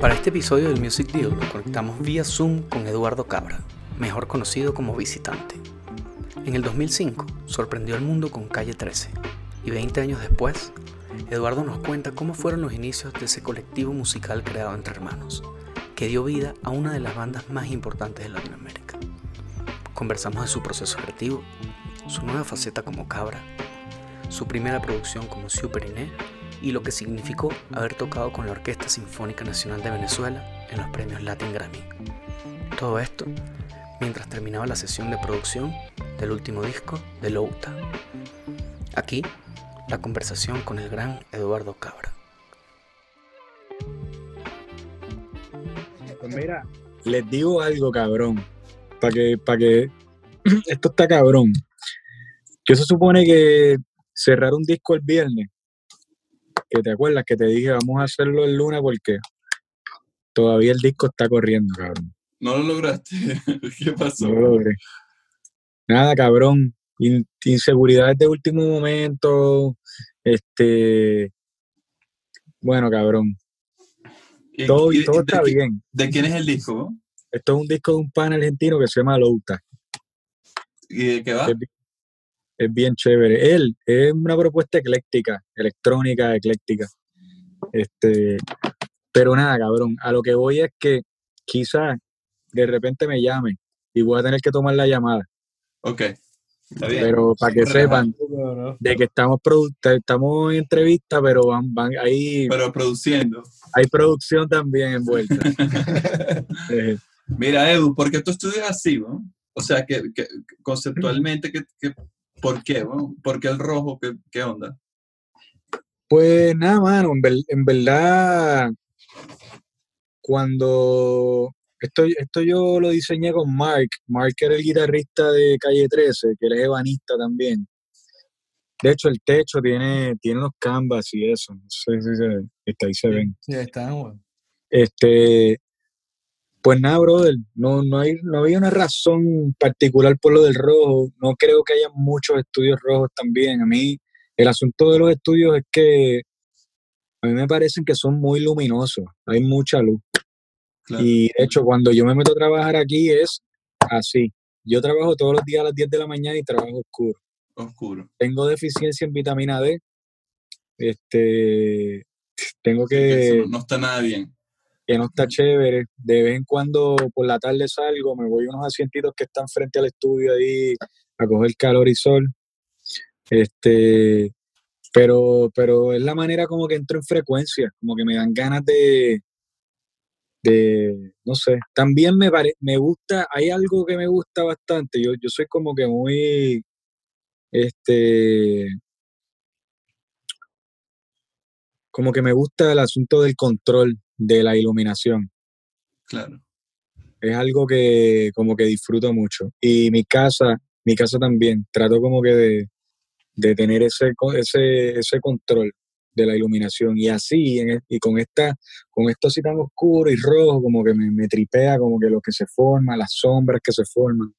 Para este episodio del Music Deal nos conectamos vía Zoom con Eduardo Cabra, mejor conocido como Visitante. En el 2005 sorprendió al mundo con Calle 13 y 20 años después, Eduardo nos cuenta cómo fueron los inicios de ese colectivo musical creado entre hermanos, que dio vida a una de las bandas más importantes de Latinoamérica. Conversamos de su proceso creativo, su nueva faceta como Cabra, su primera producción como Super Iné y lo que significó haber tocado con la Orquesta Sinfónica Nacional de Venezuela en los premios Latin Grammy. Todo esto mientras terminaba la sesión de producción del último disco de Louta. Aquí, la conversación con el gran Eduardo Cabra. Pues mira, les digo algo, cabrón, para que, para que esto está cabrón. Yo se supone que cerrar un disco el viernes que te acuerdas que te dije vamos a hacerlo el lunes porque todavía el disco está corriendo, cabrón. No lo lograste. ¿Qué pasó? No lo logré. Nada, cabrón. inseguridades de último momento. Este. Bueno, cabrón. todo, todo está bien. ¿De quién es el disco? Esto es un disco de un pan argentino que se llama Louta. ¿Y de qué va? Es bien chévere. Él es una propuesta ecléctica, electrónica, ecléctica. Este, pero nada, cabrón, a lo que voy es que quizás de repente me llame y voy a tener que tomar la llamada. Ok. Está bien. Pero para que sepan de que estamos estamos en entrevista, pero van, van ahí. Pero produciendo. Hay producción también envuelta. Eh. Mira, Edu, porque tú estudias así, ¿no? O sea, que, conceptualmente, que, ¿Por qué? ¿Por qué el rojo? ¿Qué, onda? Pues nada, mano, en, verdad, cuando esto, esto yo lo diseñé con Mark, Mark era el guitarrista de Calle 13, que él es ebanista también. De hecho, el techo tiene, tiene unos canvas y eso. No sé si se, ahí se ven. Sí, ahí está, bueno. Este, pues nada, brother, no, no, hay, no había una razón particular por lo del rojo. No creo que haya muchos estudios rojos también. A mí, el asunto de los estudios es que a mí me parecen que son muy luminosos. Hay mucha luz. Y de hecho, cuando yo me meto a trabajar aquí es así. Yo trabajo todos los días a las 10 de la mañana y trabajo oscuro. Oscuro. Tengo deficiencia en vitamina D. Este, tengo que... no está nada bien que no está chévere. De vez en cuando por la tarde salgo, me voy a unos asientitos que están frente al estudio ahí a coger calor y sol. Este, pero, pero es la manera como que entro en frecuencia, como que me dan ganas de, de no sé, también me, me gusta, hay algo que me gusta bastante, yo, yo soy como que muy, este, como que me gusta el asunto del control, de la iluminación. Claro. Es algo que como que disfruto mucho. Y mi casa, mi casa también, trato como que de, de tener ese, ese, ese control de la iluminación. Y así, e, y con esta, con esto así tan oscuro y rojo, como que me, me, tripea como que lo que se forma, las sombras que se forman.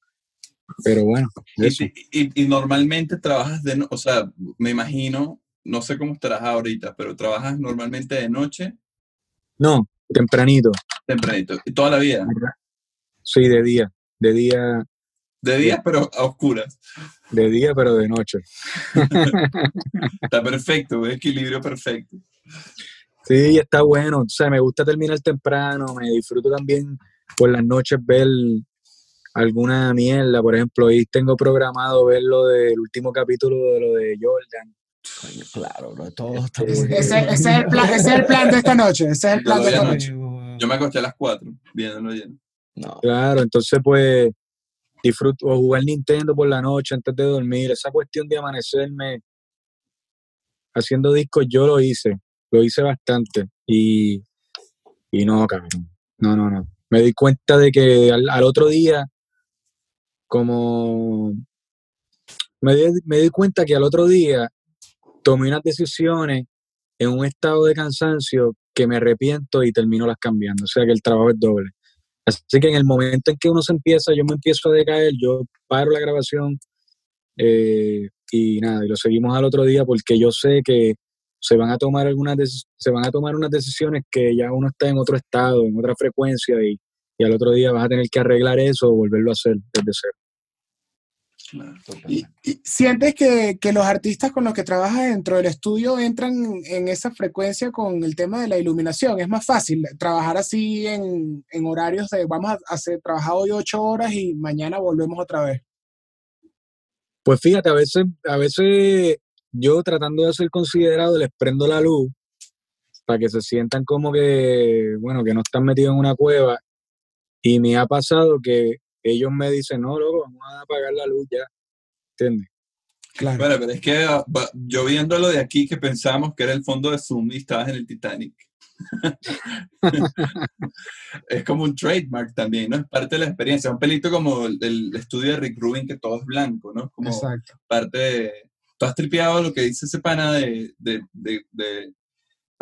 Pero bueno. Y, y, normalmente trabajas de, o sea, me imagino, no sé cómo estarás ahorita, pero trabajas normalmente de noche no, tempranito. Tempranito. ¿Y toda la vida? Sí, de día. De día. De día, pero a oscuras. De día, pero de noche. está perfecto, un equilibrio perfecto. Sí, está bueno. O sea, me gusta terminar temprano, me disfruto también por las noches ver alguna mierda. Por ejemplo, hoy tengo programado ver lo del último capítulo de lo de Jordan claro, todo está ese, ese, es el plan, ese, es el plan, de esta noche. Ese es el plan de esta noche. Yo me acosté a las 4 viéndolo No. Claro, entonces pues disfruto o jugar Nintendo por la noche antes de dormir. Esa cuestión de amanecerme haciendo discos, yo lo hice. Lo hice bastante. Y, y no, cabrón. No, no, no. Me di cuenta de que al, al otro día, como me di, me di cuenta que al otro día tomé unas decisiones en un estado de cansancio que me arrepiento y termino las cambiando. O sea que el trabajo es doble. Así que en el momento en que uno se empieza, yo me empiezo a decaer, yo paro la grabación eh, y nada, y lo seguimos al otro día porque yo sé que se van a tomar algunas se van a tomar unas decisiones que ya uno está en otro estado, en otra frecuencia y, y al otro día vas a tener que arreglar eso o volverlo a hacer desde cero. ¿Y, sientes que, que, los artistas con los que trabajas dentro del estudio entran en esa frecuencia con el tema de la iluminación? Es más fácil trabajar así en, en horarios de vamos a hacer, trabajar hoy ocho horas y mañana volvemos otra vez. Pues fíjate, a veces, a veces yo tratando de ser considerado les prendo la luz para que se sientan como que, bueno, que no están metidos en una cueva. Y me ha pasado que ellos me dicen, no, loco, vamos a apagar la luz ya. ¿Entiendes? Claro. Bueno, pero es que ah, yo viéndolo de aquí que pensamos que era el fondo de Zoom y estabas en el Titanic. es como un trademark también, ¿no? Es parte de la experiencia. Un pelito como el, estudio de Rick Rubin, que todo es blanco, ¿no? Como Exacto. parte de... ¿Tú has tripeado lo que dice ese pana de... de, de, de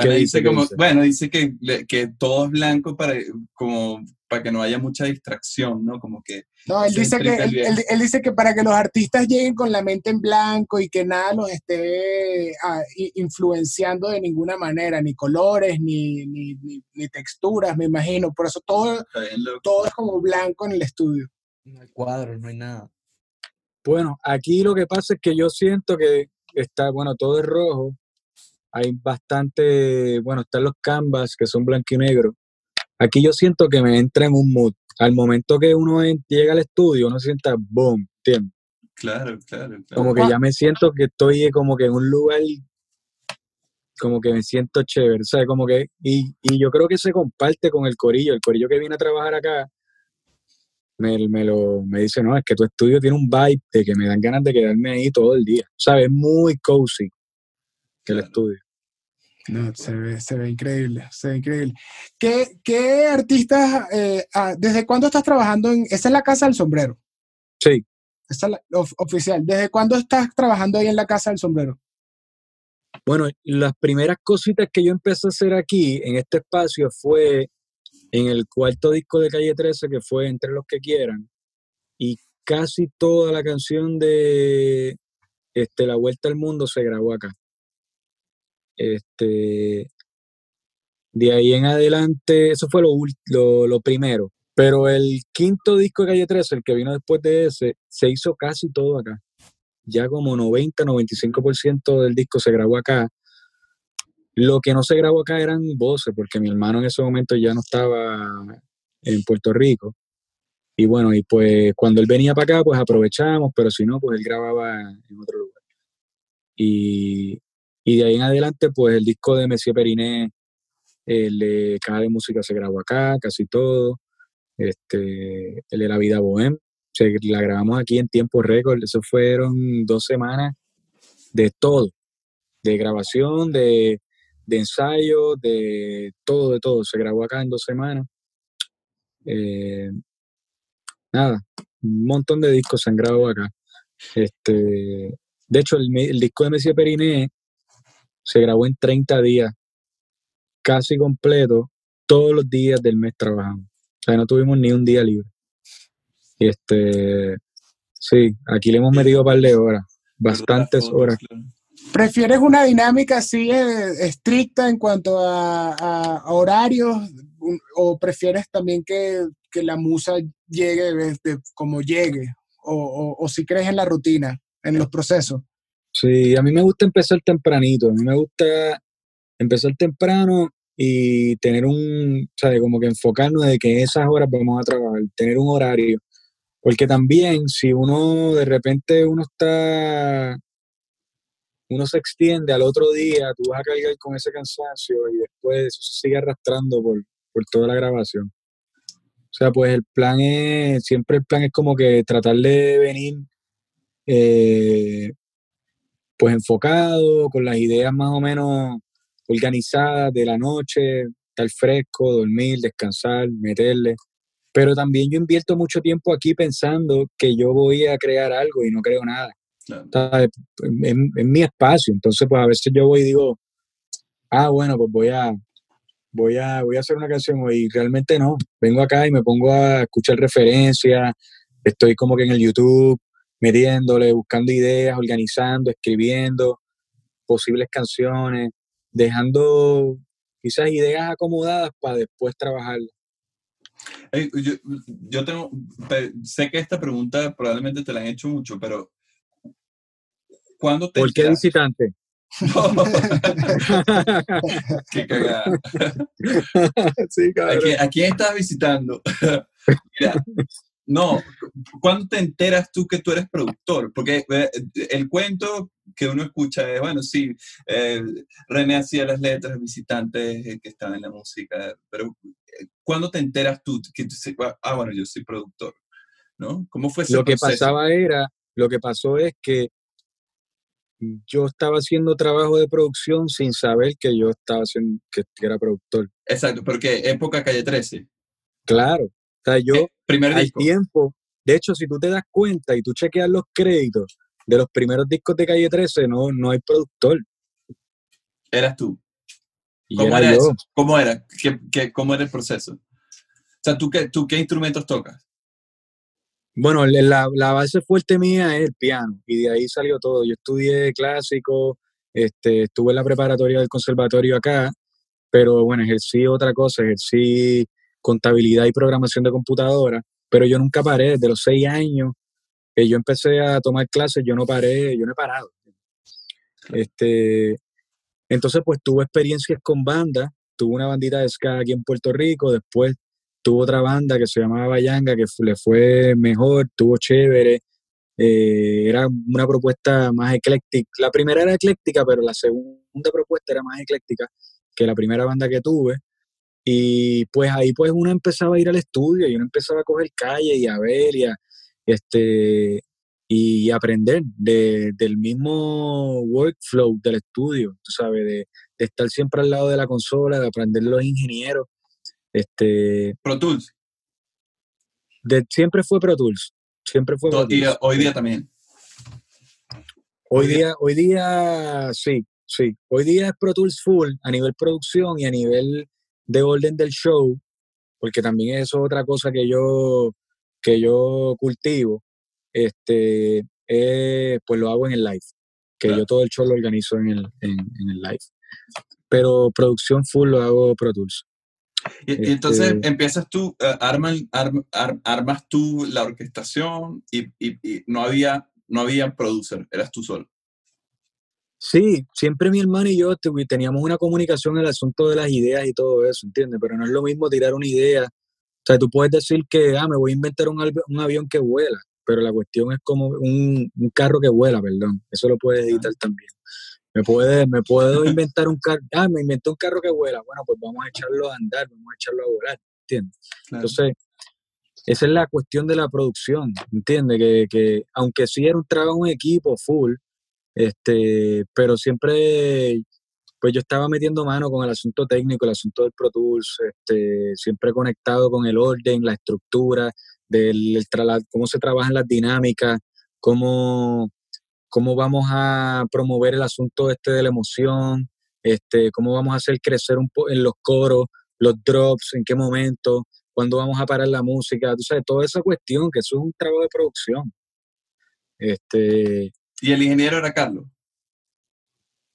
dice, como, bueno, dice que, que todo es blanco para, como para que no haya mucha distracción, ¿no? Como que... No, él dice que, él, dice que para que los artistas lleguen con la mente en blanco y que nada los esté ah, influenciando de ninguna manera, ni colores, ni, ni, ni, texturas, me imagino. Por eso todo, todo es como blanco en el estudio. No hay cuadros, no hay nada. Bueno, aquí lo que pasa es que yo siento que está, bueno, todo es rojo. Hay bastante, bueno, están los canvas que son blanco y negro Aquí yo siento que me entra en un mood. Al momento que uno llega al estudio, uno sienta boom, ¿entiendes? Claro, claro, claro. Como que ya me siento que estoy como que en un lugar, como que me siento chévere, ¿sabes? Como que, y, y yo creo que se comparte con el corillo. El corillo que viene a trabajar acá, me, me, lo, me dice, no, es que tu estudio tiene un vibe de que me dan ganas de quedarme ahí todo el día. ¿Sabes? Muy cozy el estudio. No, se ve, se ve increíble, se ve increíble. ¿Qué, qué artistas, eh, ah, desde cuándo estás trabajando en, esta es la Casa del Sombrero? Sí. Esta es la oficial. ¿Desde cuándo estás trabajando ahí en la Casa del Sombrero? Bueno, las primeras cositas que yo empecé a hacer aquí, en este espacio, fue en el cuarto disco de Calle 13, que fue Entre los que quieran, y casi toda la canción de este, La Vuelta al Mundo se grabó acá. Este, de ahí en adelante, eso fue lo, lo, primero. Pero el quinto disco de Calle 13, el que vino después de ese, se hizo casi todo acá. Ya como 90, 95% del disco se grabó acá. Lo que no se grabó acá eran voces, porque mi hermano en ese momento ya no estaba en Puerto Rico. Y bueno, y pues cuando él venía para acá, pues aprovechamos, pero si no, pues él grababa en otro lugar. Y y de ahí en adelante, pues el disco de Messier Periné, el de Caja de Música se grabó acá, casi todo. Este, el de La Vida Bohem, se, la grabamos aquí en tiempo récord. Eso fueron dos semanas de todo, de grabación, de, de ensayo, de todo, de todo. Se grabó acá en dos semanas. Eh, nada, un montón de discos se han grabado acá. Este, de hecho, el, el disco de Messier Periné se grabó en 30 días, casi completo, todos los días del mes trabajando. O sea, no tuvimos ni un día libre. Y este, sí, aquí le hemos metido un par de horas, bastantes horas. ¿Prefieres una dinámica así eh, estricta en cuanto a, horarios o prefieres también que, la musa llegue como llegue? O, o si crees en la rutina, en los procesos? Sí, a mí me gusta empezar tempranito, a mí me gusta empezar temprano y tener un, ¿sabes? Como que enfocarnos de que esas horas vamos a trabajar, tener un horario. Porque también si uno de repente uno está, uno se extiende al otro día, tú vas a cargar con ese cansancio y después eso se sigue arrastrando por, por toda la grabación. O sea, pues el plan es, siempre el plan es como que tratar de venir eh, pues enfocado, con las ideas más o menos organizadas de la noche, estar fresco, dormir, descansar, meterle. Pero también yo invierto mucho tiempo aquí pensando que yo voy a crear algo y no creo nada. En, mi espacio. Entonces, pues a veces yo voy y digo, ah, bueno, pues voy a, voy a, voy a hacer una canción y realmente no. Vengo acá y me pongo a escuchar referencias, estoy como que en el YouTube metiéndole, buscando ideas, organizando, escribiendo posibles canciones. dejando quizás ideas acomodadas para después trabajarlas. yo, tengo, sé que esta pregunta probablemente te la han hecho mucho, pero ¿cuándo te... ¿Por qué visitante? qué cagada. Sí, ¿A, quién, estás visitando? Mira, no, ¿cuándo te enteras tú que tú eres productor? Porque eh, el cuento que uno escucha es, bueno, sí, eh, René hacía las letras, visitantes que estaban en la música, pero eh, ¿cuándo te enteras tú que ah, bueno, yo soy productor? ¿No? ¿Cómo fue ese Lo que pasaba era, lo que pasó es que yo estaba haciendo trabajo de producción sin saber que yo estaba haciendo, que era productor. Exacto, porque época Calle 13. Claro, o sea, yo eh, primer al tiempo, de hecho, si tú te das cuenta y tú chequeas los créditos de los primeros discos de Calle 13, no, no hay productor. Eras tú. ¿Cómo era, eso? ¿Cómo era? ¿Qué, cómo era el proceso? O sea, ¿tú qué, ¿tú qué instrumentos tocas? Bueno, la, la, base fuerte mía es el piano y de ahí salió todo. Yo estudié clásico, este, estuve en la preparatoria del conservatorio acá, pero bueno, ejercí otra cosa, ejercí contabilidad y programación de computadora, pero yo nunca paré, desde los seis años que yo empecé a tomar clases, yo no paré, yo no he parado. Este, entonces, pues tuve experiencias con bandas, tuve una bandita de ska aquí en Puerto Rico, después tuvo otra banda que se llamaba Bayanga, que le fue mejor, tuvo chévere, eh, era una propuesta más ecléctica. La primera era ecléctica, pero la segunda propuesta era más ecléctica que la primera banda que tuve. Y pues ahí pues uno empezaba a ir al estudio y uno empezaba a coger calle y a ver y a, este, y aprender del mismo workflow del estudio, tú sabes, de, de, estar siempre al lado de la consola, de aprender los ingenieros este, Pro Tools. De, siempre fue Pro Tools. Siempre fue Pro Tools. hoy día también. Hoy día, hoy día sí, sí. Hoy día es Pro Tools full a nivel producción y a nivel de orden del show, porque también eso es otra cosa que yo, que yo cultivo. Este, pues lo hago en el live, que yo todo el show lo organizo en el, en el live. Pero producción full lo hago Pro Tools. Y, entonces este empiezas tú, uh, armas tú la orquestación y, y, no, había, no había producer, eras tú solo. Sí, siempre mi hermano y yo teníamos una comunicación en el asunto de las ideas y todo eso, ¿entiendes? Pero no es lo mismo tirar una idea. O sea, tú puedes decir que, ah, me voy a inventar un, un avión que vuela, pero la cuestión es como un, un carro que vuela, perdón. Eso lo puedes editar también me puede, me puedo inventar un carro, ah, me inventé un carro que vuela, bueno, pues vamos a echarlo a andar, vamos a echarlo a volar, ¿entiendes? Entonces, esa es la cuestión de la producción, ¿entiendes? Que, que aunque sí era un trabajo en equipo, full, este, pero siempre, pues yo estaba metiendo mano con el asunto técnico, el asunto del Pro Tools, este, siempre conectado con el orden, la estructura, del, el cómo se trabajan las dinámicas, cómo cómo vamos a promover el asunto este de la emoción, este, cómo vamos a hacer crecer un poco en los coros, los drops, en qué momento, cuándo vamos a parar la música, tú sabes, toda esa cuestión, que eso es un trabajo de producción. Este, ¿Y el ingeniero era Carlos?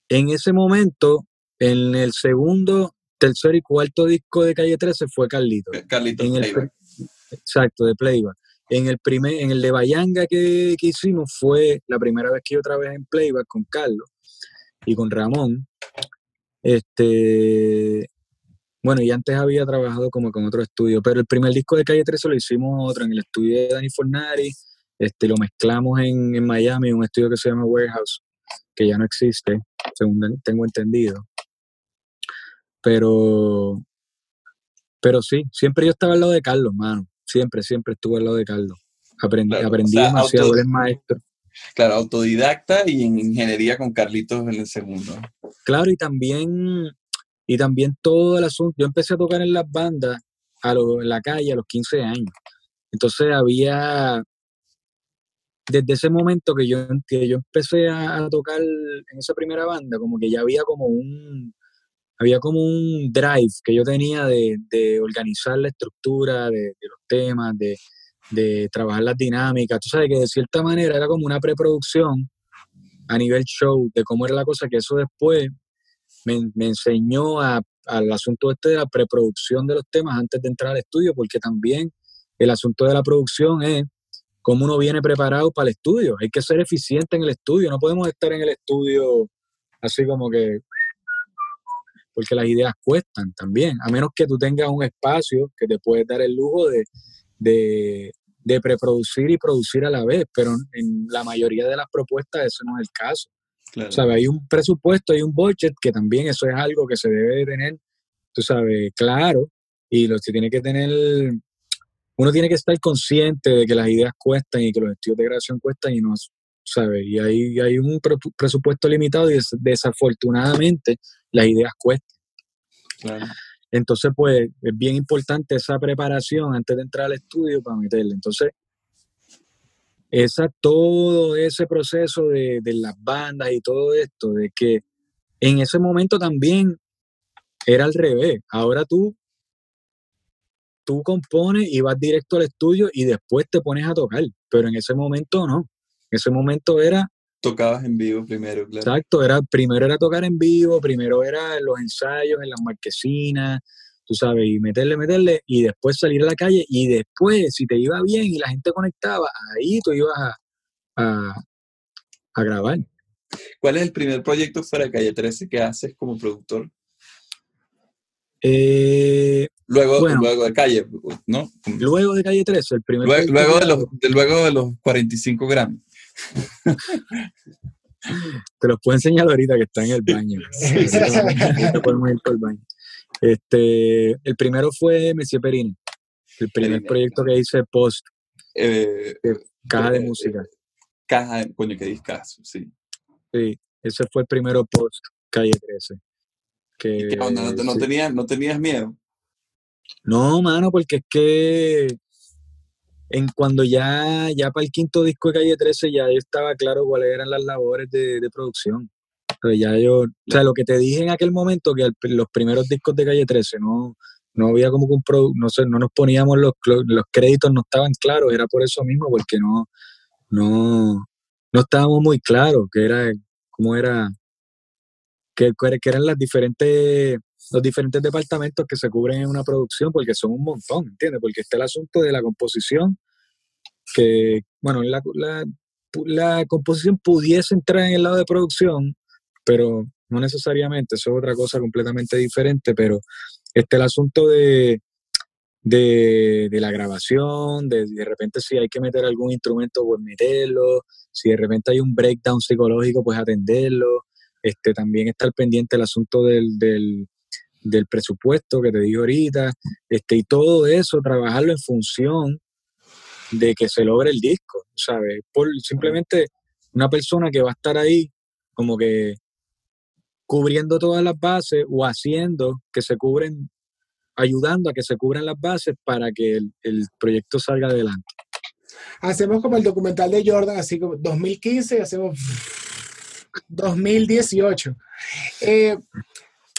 En ese momento, en el segundo, tercer y cuarto disco de Calle 13 fue Carlito. Carlito Exacto, de Playback. En el, primer, en el de Bayanga que, hicimos fue la primera vez que yo trabajé en Playback con Carlos y con Ramón. Este, bueno, y antes había trabajado como con otro estudio, pero el primer disco de Calle 13 lo hicimos otro en el estudio de Dani Fornari, este, lo mezclamos en, en Miami, un estudio que se llama Warehouse, que ya no existe, según tengo entendido. Pero, pero sí, siempre yo estaba al lado de Carlos, mano. Siempre, siempre estuve al lado de Carlos. Aprendí, aprendí demasiado, del maestro. Claro, autodidacta y en ingeniería con Carlitos en el segundo. Claro, y también, y también todo el asunto. Yo empecé a tocar en las bandas a en la calle a los 15 años. Entonces había, desde ese momento que yo, que yo empecé a, tocar en esa primera banda, como que ya había como un, había como un drive que yo tenía de, organizar la estructura de, los temas, de, trabajar las dinámicas. Tú sabes que de cierta manera era como una preproducción a nivel show de cómo era la cosa, que eso después me, enseñó al asunto este de la preproducción de los temas antes de entrar al estudio, porque también el asunto de la producción es cómo uno viene preparado para el estudio. Hay que ser eficiente en el estudio, no podemos estar en el estudio así como que porque las ideas cuestan también, a menos que tú tengas un espacio que te puedes dar el lujo de, de, preproducir y producir a la vez, pero en la mayoría de las propuestas eso no es el caso. Claro. ¿Sabes? Hay un presupuesto, hay un budget, que también eso es algo que se debe de tener, tú sabes, claro, y lo que tiene que tener, uno tiene que estar consciente de que las ideas cuestan y que los estudios de grabación cuestan y no, ¿sabes? Y hay, hay un presupuesto limitado y desafortunadamente las ideas cuestan. Entonces, pues es bien importante esa preparación antes de entrar al estudio para meterle. Entonces, esa, todo ese proceso de, de las bandas y todo esto, de que en ese momento también era al revés. Ahora tú, tú compones y vas directo al estudio y después te pones a tocar, pero en ese momento no. En ese momento era tocabas en vivo primero, claro. Exacto, era, primero era tocar en vivo, primero era los ensayos en las marquesinas, tú sabes, y meterle, meterle, y después salir a la calle, y después, si te iba bien y la gente conectaba, ahí tú ibas a, a, grabar. ¿Cuál es el primer proyecto fuera de Calle 13 que haces como productor? Eh, luego, luego de Calle, ¿no? Luego de Calle 13, el primer Luego, de, los, luego de los 45 gramos. Te los puedo enseñar ahorita que está en el baño. Este, el primero fue Monsieur Perine, el primer proyecto que hice post. Eh, caja de eh, música. Caja de, coño, que discazo, sí. Sí, ese fue el primero post Calle 13. Que, ¿No, no, tenías, ¿No tenías miedo? No, mano, porque es que en cuando ya, ya para el quinto disco de Calle 13 ya estaba claro cuáles eran las labores de, producción. ya yo, o sea, lo que te dije en aquel momento, que los primeros discos de Calle 13 no, no había como que un no sé, no nos poníamos los, los créditos, no estaban claros, era por eso mismo, porque no, no, no estábamos muy claros, que era, cómo era, que, que eran las diferentes los diferentes departamentos que se cubren en una producción, porque son un montón, ¿entiendes? Porque está el asunto de la composición, que, bueno, la, la, composición pudiese entrar en el lado de producción, pero no necesariamente, eso es otra cosa completamente diferente, pero está el asunto de, de, de, la grabación, de de repente si hay que meter algún instrumento, pues meterlo, si de repente hay un breakdown psicológico, pues atenderlo. Este, también está el pendiente el asunto del, del, del presupuesto que te digo ahorita, este, y todo eso, trabajarlo en función de que se logre el disco, ¿sabes? Por simplemente una persona que va a estar ahí como que cubriendo todas las bases o haciendo que se cubren, ayudando a que se cubran las bases para que el, proyecto salga adelante. Hacemos como el documental de Jordan, así como 2015, hacemos 2018. Eh,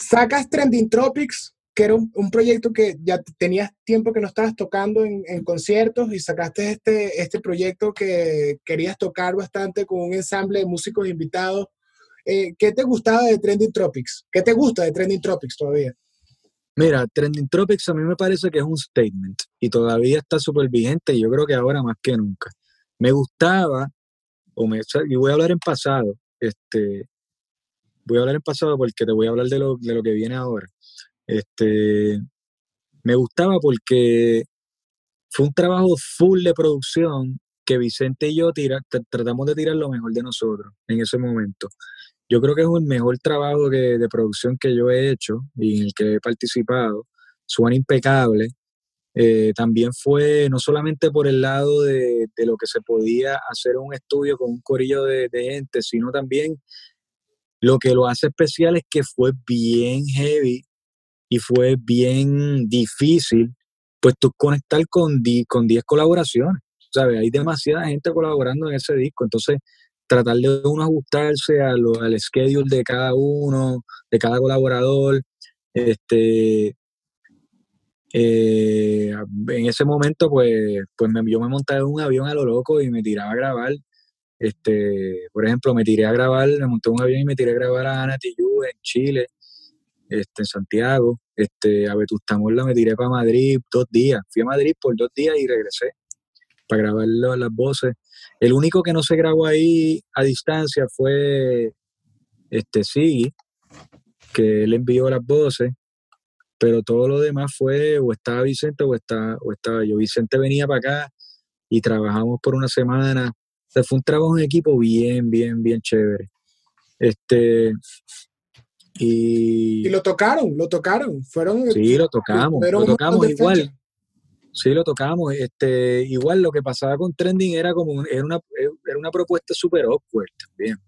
sacas Trending Tropics, que era un, proyecto que ya tenías tiempo que no estabas tocando en, conciertos y sacaste este, este proyecto que querías tocar bastante con un ensamble de músicos invitados. Eh, ¿Qué te gustaba de Trending Tropics? ¿Qué te gusta de Trending Tropics todavía? Mira, Trending Tropics a mí me parece que es un statement y todavía está súper vigente y yo creo que ahora más que nunca. Me gustaba, o me, y voy a hablar en pasado, este, voy a hablar en pasado porque te voy a hablar de lo, de lo que viene ahora. Este, me gustaba porque fue un trabajo full de producción que Vicente y yo tratamos de tirar lo mejor de nosotros en ese momento. Yo creo que es un mejor trabajo de producción que yo he hecho y en el que he participado. Suena impecable. Eh, también fue no solamente por el lado de, de, lo que se podía hacer un estudio con un corillo de, de gente, sino también lo que lo hace especial es que fue bien heavy y fue bien difícil, pues tú conectar con 10 con colaboraciones, ¿sabes? Hay demasiada gente colaborando en ese disco, entonces tratar de uno ajustarse al schedule de cada uno, de cada colaborador, este, eh, en ese momento, pues, pues yo me monté en un avión a lo loco y me tiraba a grabar este, por ejemplo, me tiré a grabar, me monté un avión y me tiré a grabar a Ana Tijoux en Chile. este, en Santiago. Este, a Vetustamola me tiré para Madrid dos días. Fui a Madrid por dos días y regresé para grabar las voces. El único que no se grabó ahí a distancia fue este sí, que él envió las voces, pero todo lo demás fue o estaba Vicente o estaba, o estaba yo. Vicente venía para acá y trabajamos por una semana. O fue un trabajo en equipo bien, bien, bien chévere. Este, y, y lo tocaron, lo tocaron. Fueron, sí, lo tocamos, lo tocamos igual. Sí, lo tocamos. Este, igual lo que pasaba con Trending era como era una, era una propuesta súper awkward también.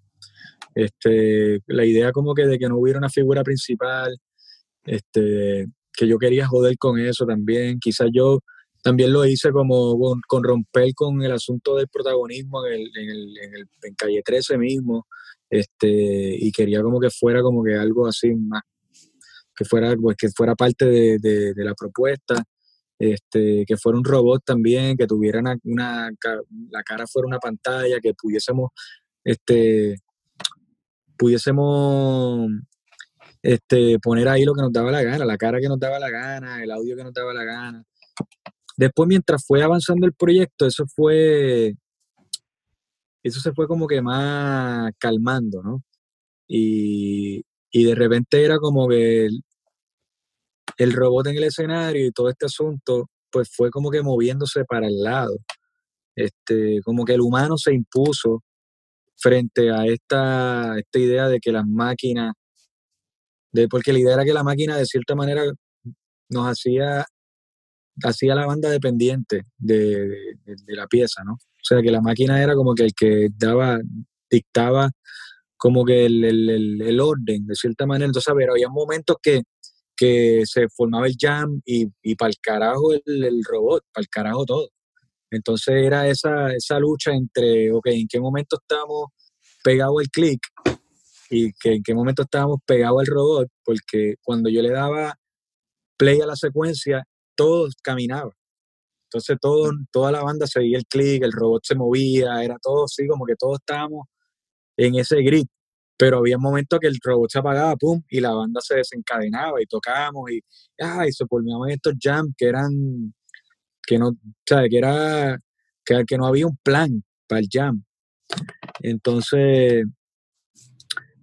Este, la idea como que de que no hubiera una figura principal, este, que yo quería joder con eso también. Quizás yo también lo hice como con, romper con el asunto del protagonismo en, el, en, el, en, el, en Calle 13 mismo, este, y quería como que fuera como que algo así más, que fuera, pues, que fuera parte de, de, la propuesta, este, que fuera un robot también, que tuviera una, una, la cara fuera una pantalla, que pudiésemos, este, pudiésemos este, poner ahí lo que nos daba la gana, la cara que nos daba la gana, el audio que nos daba la gana. Después, mientras fue avanzando el proyecto, eso fue eso se fue como que más calmando, ¿no? Y, de repente era como que el, robot en el escenario y todo este asunto, pues fue como que moviéndose para el lado. Este, como que el humano se impuso frente a esta, esta idea de que las máquinas, de, porque la idea era que la máquina de cierta manera nos hacía, hacía la banda dependiente de la pieza, ¿no? O sea, que la máquina era como que el que daba, dictaba como que el, orden, de cierta manera. Entonces, a ver, había momentos que, que se formaba el jam y, y para el carajo el, robot, para el carajo todo. Entonces era esa, esa lucha entre, ok, ¿en qué momento estábamos pegados al clic y que en qué momento estábamos pegados al robot? Porque cuando yo le daba play a la secuencia, todo caminaba. Entonces todo, toda la banda seguía el clic, el robot se movía, era todo así, como que todos estábamos en ese grid. Pero había momentos que el robot se apagaba, pum, y la banda se desencadenaba y tocábamos y, ah, y se formaban estos jams que eran, que no, ¿sabes? Que era, que, que no había un plan para el jam. Entonces,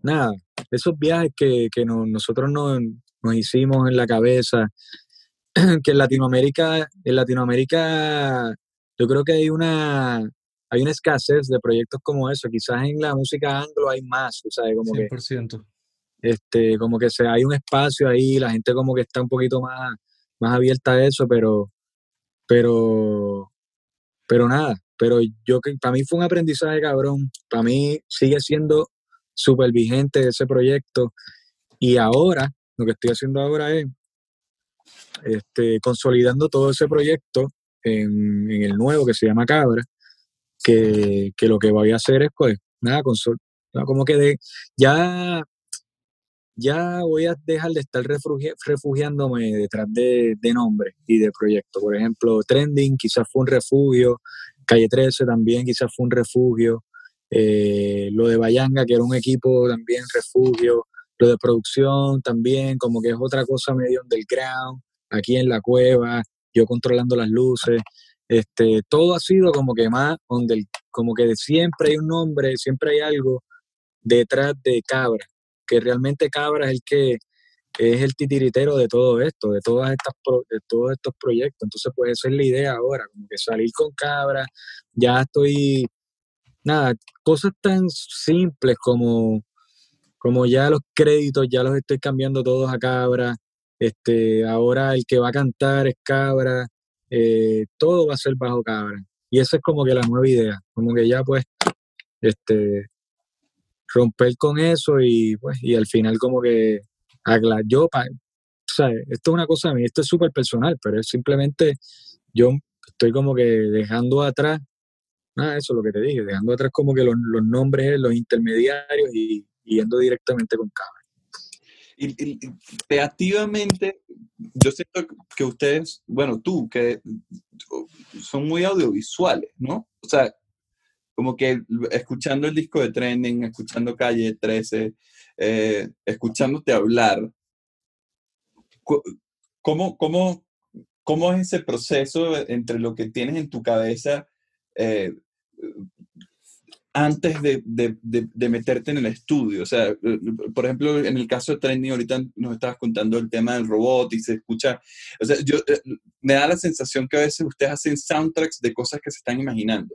nada, esos viajes que, que nosotros nos, nos hicimos en la cabeza, que en Latinoamérica, en Latinoamérica yo creo que hay una, hay una escasez de proyectos como eso. Quizás en la música anglo hay más, ¿sabes? Como 100%. Que, este, como que se, hay un espacio ahí, la gente como que está un poquito más, más abierta a eso, pero, pero, pero nada. Pero yo, para mí fue un aprendizaje cabrón. Para mí sigue siendo súper vigente ese proyecto. Y ahora, lo que estoy haciendo ahora es este, consolidando todo ese proyecto en, el nuevo que se llama Cabra, que, lo que voy a hacer es, pues, nada, como que ya, ya voy a dejar de estar refugiándome detrás de, de nombres y de proyectos. Por ejemplo, Trending quizás fue un refugio, Calle 13 también quizás fue un refugio, eh, lo de Bayanga, que era un equipo también refugio, lo de producción también, como que es otra cosa medio underground, aquí en la cueva, yo controlando las luces, este, todo ha sido como que más, donde como que siempre hay un nombre, siempre hay algo detrás de Cabra, que realmente Cabra es el que es el titiritero de todo esto, de todas estas de todos estos proyectos. Entonces, pues esa es la idea ahora, como que salir con Cabra, ya estoy, nada, cosas tan simples como, como ya los créditos, ya los estoy cambiando todos a Cabra, este, ahora el que va a cantar es Cabra, eh, todo va a ser bajo Cabra. Y esa es como que la nueva idea, como que ya pues, este, romper con eso y pues, y al final como que yo, ¿sabes? esto es una cosa a mí, esto es súper personal, pero es simplemente yo estoy como que dejando atrás, nada, eso es lo que te dije, dejando atrás como que los, los nombres, los intermediarios y yendo directamente con Cabra. Y, creativamente, yo siento que ustedes, bueno, tú, que son muy audiovisuales, ¿no? O sea, como que escuchando el disco de Trending, escuchando Calle 13, eh, escuchándote hablar, ¿cómo, cómo, cómo es ese proceso entre lo que tienes en tu cabeza eh, antes de, de, de, meterte en el estudio. O sea, por ejemplo, en el caso de Trending, ahorita nos estabas contando el tema del robot y se escucha. O sea, yo, eh, me da la sensación que a veces ustedes hacen soundtracks de cosas que se están imaginando.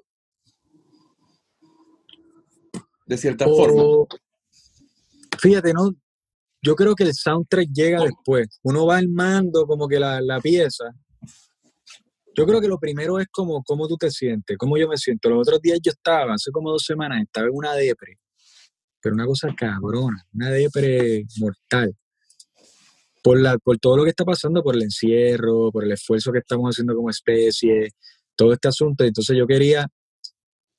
De cierta forma. Fíjate, ¿no? Yo creo que el soundtrack llega después. Uno va armando como que la, la pieza yo creo que lo primero es como cómo tú te sientes, cómo yo me siento. Los otros días yo estaba, hace como dos semanas, estaba en una depre, pero una cosa cabrona, una depre mortal. Por, la, por todo lo que está pasando, por el encierro, por el esfuerzo que estamos haciendo como especie, todo este asunto. Entonces yo quería,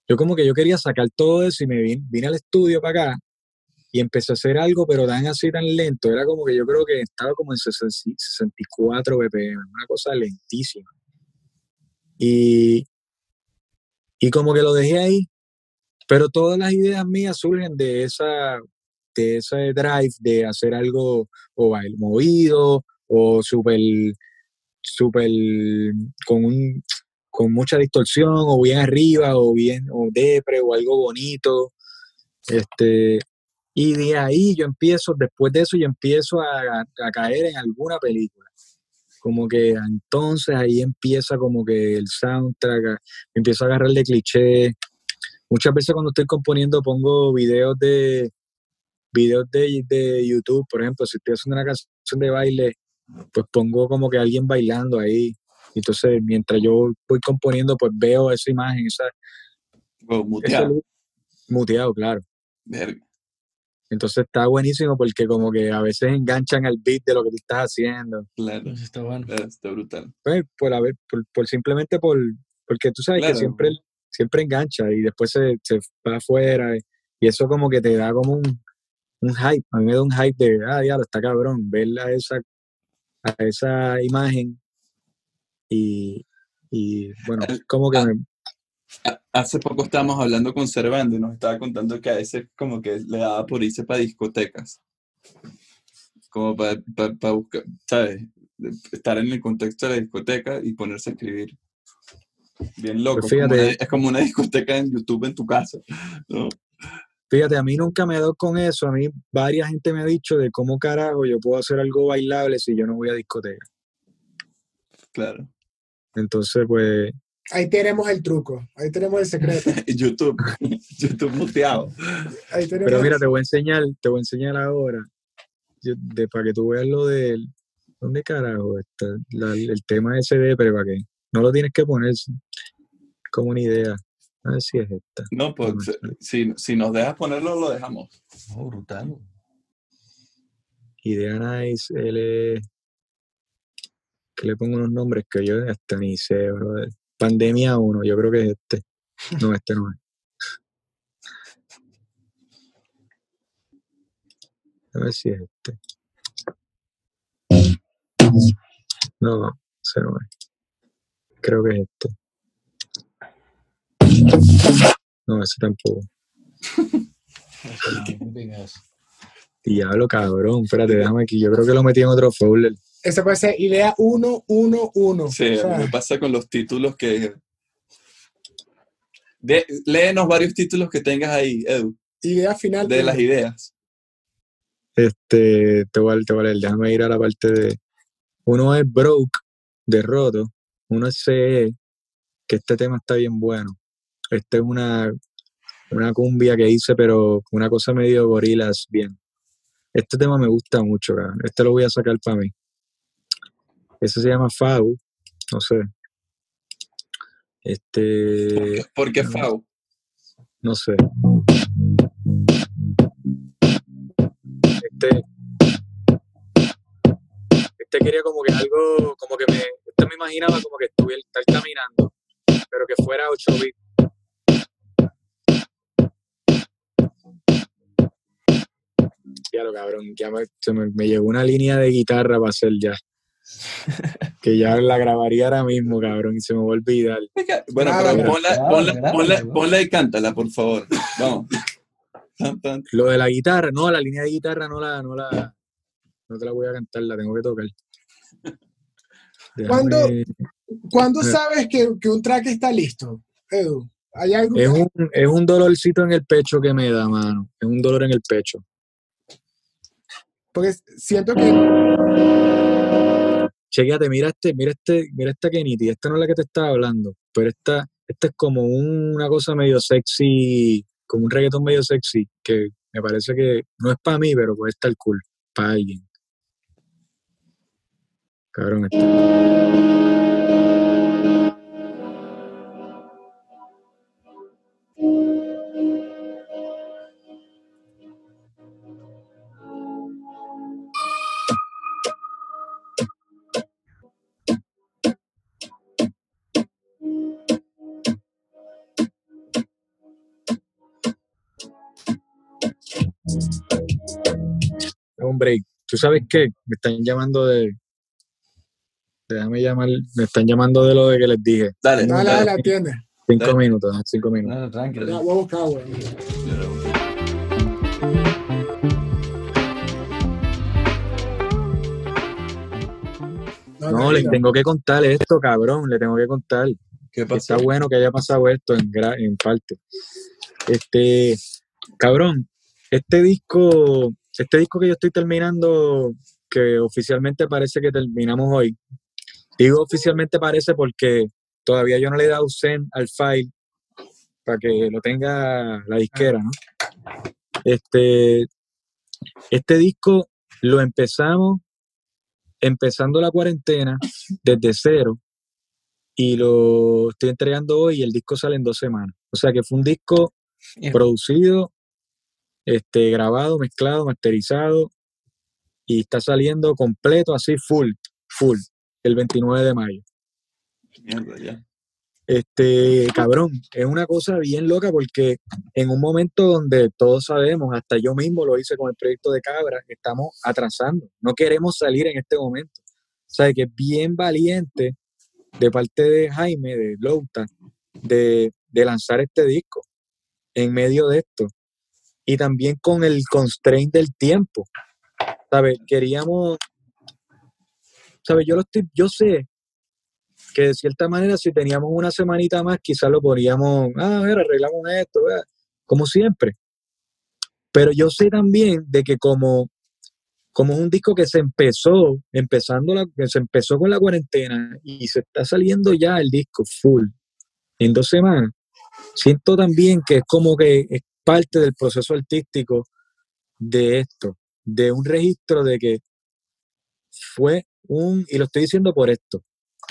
yo como que yo quería sacar todo eso y me vine, vine al estudio para acá y empecé a hacer algo, pero tan así, tan lento. Era como que yo creo que estaba como en 64 BPM, una cosa lentísima. Y, y como que lo dejé ahí, pero todas las ideas mías surgen de esa de ese drive de hacer algo o movido o súper super con un con mucha distorsión o bien arriba o bien o depre o algo bonito. Este y de ahí yo empiezo después de eso yo empiezo a, a caer en alguna película como que entonces ahí empieza como que el soundtrack, empiezo a agarrar de cliché. Muchas veces cuando estoy componiendo pongo videos de videos de, de YouTube, por ejemplo, si estoy haciendo una canción de baile, pues pongo como que alguien bailando ahí. Entonces, mientras yo voy componiendo, pues veo esa imagen, esa... muteado. muteado, claro. Entonces está buenísimo porque como que a veces enganchan al beat de lo que tú estás haciendo. Claro, está bueno. está brutal. Pues, por, por, simplemente por, porque tú sabes que siempre, siempre engancha y después se, se va afuera y, eso como que te da como un, un, hype. A mí me da un hype de, ah, diablo, está cabrón, ver a esa, a esa imagen y, y bueno, como que me, Hace poco estábamos hablando con Cervando y nos estaba contando que a veces como que le daba por irse para discotecas. Como para, buscar, ¿sabes? Estar en el contexto de la discoteca y ponerse a escribir. Bien loco. Pues es, como una, discoteca en YouTube en tu casa. Fíjate, a mí nunca me dado con eso. A mí varias gente me ha dicho de cómo carajo yo puedo hacer algo bailable si yo no voy a discoteca. Claro. Entonces, pues, Ahí tenemos el truco, ahí tenemos el secreto. YouTube, YouTube muteado. Pero mira, te voy a enseñar, te voy a enseñar ahora, de, para que tú veas lo del, ¿dónde carajo está? el tema SD, pero para qué. No lo tienes que poner como una idea. A ver si es esta. No, pues si, si nos dejas ponerlo, lo dejamos. Oh, brutal. Idea Nice, L. Que le pongo unos nombres que yo hasta ni sé, brother. Pandemia 1, yo creo que es este. No, este no es. A ver si es este. No, ese no es. Creo que es este. No, ese tampoco. Diablo, cabrón. Espérate, déjame aquí. Yo creo que lo metí en otro folder. Esa puede ser idea 111. Sí, me pasa con los títulos que. De, léenos varios títulos que tengas ahí, Edu. Idea final. De las ideas. Este, te voy, a, te voy a leer, déjame ir a la parte de. Uno es Broke, de Roto. Uno es CE, que este tema está bien bueno. Este es una, una cumbia que hice, pero una cosa medio gorilas bien. Este tema me gusta mucho, cabrón. Este lo voy a sacar para mí. Ese se llama FAU, no sé. Este. ¿Por qué, FAU? No sé. Este. Este quería como que algo, como que me, este me imaginaba como que estuviera estar caminando, pero que fuera 8 bits. Ya lo cabrón, ya me, me, me, llegó una línea de guitarra para hacer ya que ya la grabaría ahora mismo, cabrón, y se me va a olvidar. Bueno, pero ponla, ponla, y cántala, por favor. Vamos. Lo de la guitarra, no, la línea de guitarra no la, no la, no te la voy a cantar, la tengo que tocar. ¿Cuándo, sabes que, un track está listo, Edu? ¿Hay algo es, un, es un dolorcito en el pecho que me da, mano. Es un dolor en el pecho. Porque siento que. Chequéate, mira este, mira este, mira esta Kenity. Esta no es la que te estaba hablando, pero esta, esta es como una cosa medio sexy, como un reggaetón medio sexy, que me parece que no es para mí, pero puede estar cool, para alguien. Cabrón, está. Hombre, ¿Tú sabes qué? Me están llamando de. Déjame llamar. Me están llamando de lo de que les dije. Dale, dale, dale, atiende. Cinco minutos, cinco minutos. No, tranquilo. Ya, voy a buscar, güey. No, les tengo que contar esto, cabrón. Le tengo que contar. ¿Qué pasó? Está bueno que haya pasado esto en, en parte. Este, cabrón, este disco, este disco que yo estoy terminando, que oficialmente parece que terminamos hoy, digo oficialmente parece porque todavía yo no le he dado send al file para que lo tenga la disquera, ¿no? Este, este disco lo empezamos empezando la cuarentena desde cero y lo estoy entregando hoy y el disco sale en dos semanas. O sea que fue un disco producido este, grabado, mezclado, masterizado y está saliendo completo, así full, full, el 29 de mayo. Este, cabrón, es una cosa bien loca porque en un momento donde todos sabemos, hasta yo mismo lo hice con el proyecto de Cabra, estamos atrasando, no queremos salir en este momento. O sea, que es bien valiente de parte de Jaime, de Louta, de, de lanzar este disco en medio de esto y también con el constraint del tiempo. ¿Sabes? Queríamos, ¿sabes? Yo, lo estoy, yo sé que de cierta manera si teníamos una semanita más quizás lo podríamos, ah, a ver, arreglamos esto, como siempre. Pero yo sé también de que como, como es un disco que se empezó, empezando la, que se empezó con la cuarentena y se está saliendo ya el disco full en dos semanas, siento también que es como que parte del proceso artístico de esto, de un registro de que fue un, y lo estoy diciendo por esto,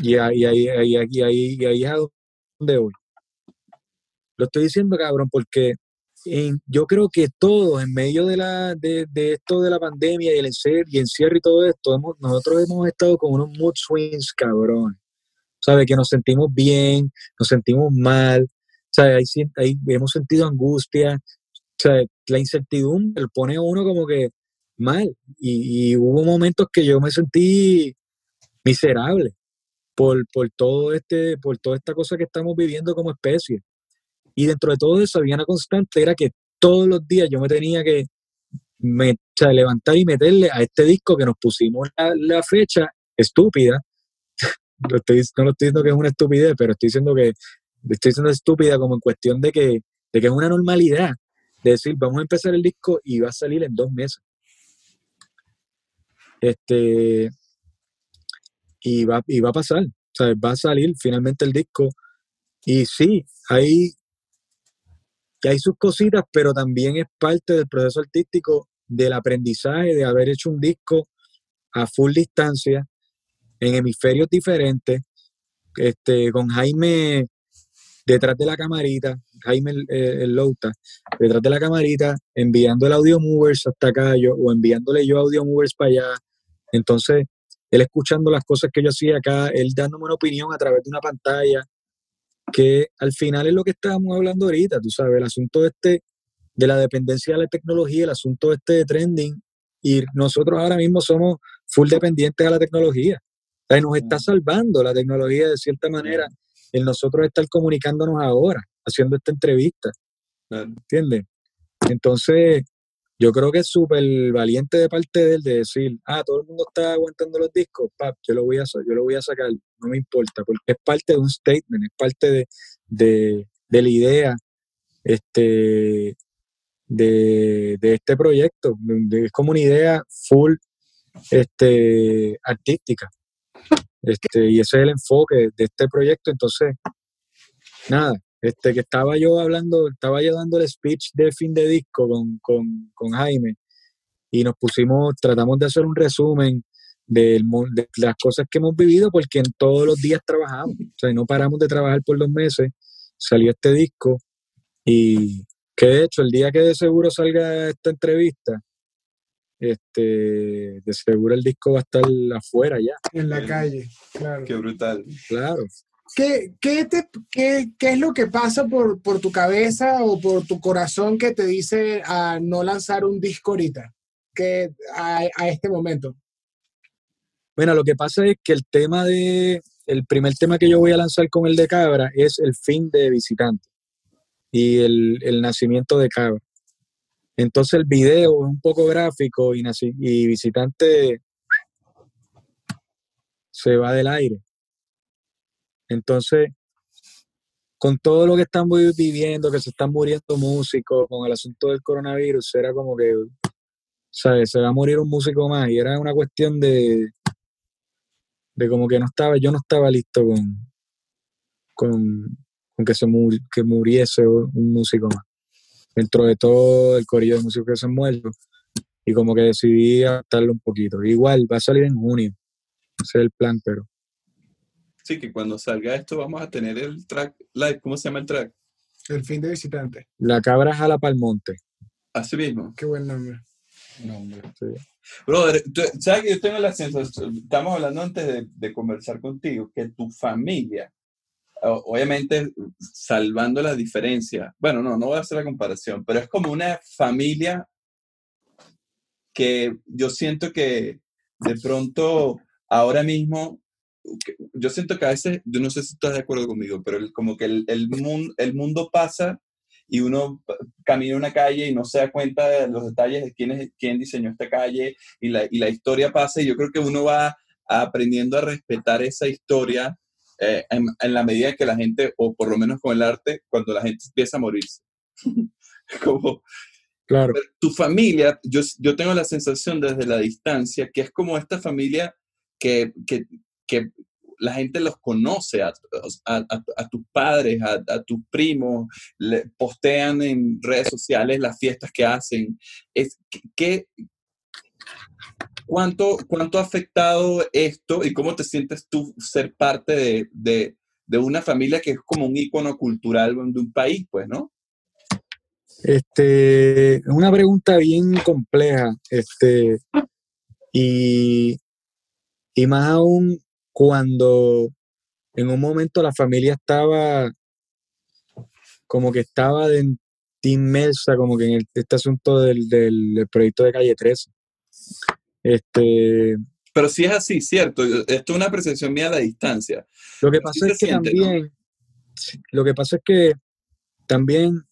y ahí, ahí, ahí, ahí, ahí, es a donde voy. Lo estoy diciendo, cabrón, porque yo creo que todos, en medio de, la, de, de, esto de la pandemia y el encierro y, encierro y todo esto, nosotros hemos estado con unos mood swings, cabrón. ¿Sabe? Que nos sentimos bien, nos sentimos mal, o sea, ahí, hemos sentido angustia, o sea, la incertidumbre pone a uno como que mal. Y, hubo momentos que yo me sentí miserable por, por, todo este, por toda esta cosa que estamos viviendo como especie. Y dentro de todo eso había una constante, era que todos los días yo me tenía que me, levantar y meterle a este disco que nos pusimos la, fecha estúpida. no estoy diciendo que es una estupidez, pero estoy diciendo que estoy siendo estúpida como en cuestión de que, de que es una normalidad. De decir, vamos a empezar el disco y va a salir en dos meses. Este, y va, y va a pasar. O va a salir finalmente el disco. Y sí, hay, hay sus cositas, pero también es parte del proceso artístico del aprendizaje de haber hecho un disco a full distancia, en hemisferios diferentes, este, con Jaime detrás de la camarita, Jaime el, Louta, detrás de la camarita, enviando el audio movers hasta acá, yo, o enviándole yo audio movers para allá. Entonces, él escuchando las cosas que yo hacía acá, él dándome una opinión a través de una pantalla, que al final es lo que estábamos hablando ahorita, tú sabes, el asunto este de la dependencia de la tecnología, el asunto este de trending, y nosotros ahora mismo somos full dependientes a la tecnología. O sea, nos está salvando la tecnología de cierta manera el nosotros estar comunicándonos ahora, haciendo esta entrevista. ¿Entiendes? Entonces, yo creo que es súper valiente de parte de él de decir, ah, todo el mundo está aguantando los discos, pap, yo lo voy a, yo lo voy a sacar, no me importa, porque es parte de un statement, es parte de, de, de la idea este, de, de este proyecto, es como una idea full este, artística. Este, y ese es el enfoque de este proyecto. Entonces, nada, este, que estaba yo hablando, estaba yo dando el speech de fin de disco con, con, con Jaime y nos pusimos, tratamos de hacer un resumen de, de, las cosas que hemos vivido porque en todos los días trabajamos, o sea, no paramos de trabajar por dos meses, salió este disco y que de hecho el día que de seguro salga esta entrevista, este, de seguro el disco va a estar afuera ya. En la calle, claro. Qué brutal. Claro. ¿Qué, qué, te, qué, qué es lo que pasa por, por, tu cabeza o por tu corazón que te dice a no lanzar un disco ahorita? Que a, a este momento. Bueno, lo que pasa es que el tema de, el primer tema que yo voy a lanzar con el de Cabra es el fin de Visitante y el, el nacimiento de Cabra. Entonces el video es un poco gráfico y, Visitante se va del aire. Entonces, con todo lo que estamos viviendo, que se están muriendo músicos, con el asunto del coronavirus, era como que, ¿sabes? Se va a morir un músico más. Y era una cuestión de, de como que no estaba, yo no estaba listo con, con, que, se que muriese un músico más. Dentro de todo el corillo de músicos que se han muerto. Y como que decidí adaptarlo un poquito. Igual, va a salir en junio. Ese es el plan, pero Sí, que cuando salga esto vamos a tener el track live. ¿Cómo se llama el track? El fin de visitante. La cabra jala para el monte. Así mismo. Qué buen nombre. Nombre, Brother, ¿sabes que yo tengo la sensación, estamos hablando antes de, de conversar contigo, que tu familia, obviamente salvando las diferencias, bueno, no, no voy a hacer la comparación, pero es como una familia que yo siento que de pronto ahora mismo yo siento que a veces, yo no sé si estás de acuerdo conmigo, pero como que el, el, mundo, el mundo pasa y uno camina una calle y no se da cuenta de los detalles de quién, quién diseñó esta calle y la, y la historia pasa y yo creo que uno va aprendiendo a respetar esa historia eh, en, en, la medida que la gente, o por lo menos con el arte, cuando la gente empieza a morirse. como, claro. Tu familia, yo, yo tengo la sensación desde la distancia que es como esta familia que, que, que la gente los conoce, a, tus padres, a, tus primos, le postean en redes sociales las fiestas que hacen. Es, ¿qué, cuánto, ¿Cuánto ha afectado esto y cómo te sientes tú ser parte de, una familia que es como un icono cultural de un país, pues, ¿no? Este, una pregunta bien compleja, este, y, y más aún cuando en un momento la familia estaba como que estaba de, inmersa como que en este asunto del, proyecto de calle 13. Este, Pero sí es así, cierto. Esto es una percepción mía a la distancia. Lo que pasa es que también, lo que pasa es que también,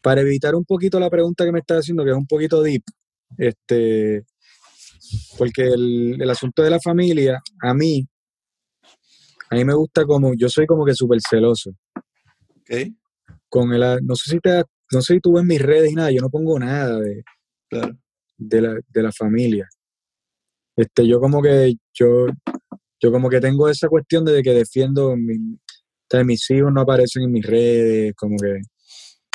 para evitar un poquito la pregunta que me estás haciendo, que es un poquito deep, este, porque el, asunto de la familia, a mí, a mí me gusta como, yo soy como que súper celoso. Okay. Con el, no sé si te, no sé si tú ves mis redes y nada, yo no pongo nada de, de, la, de la familia. Este, yo como que, yo, yo como que tengo esa cuestión de que defiendo, mi, mis hijos no aparecen en mis redes, como que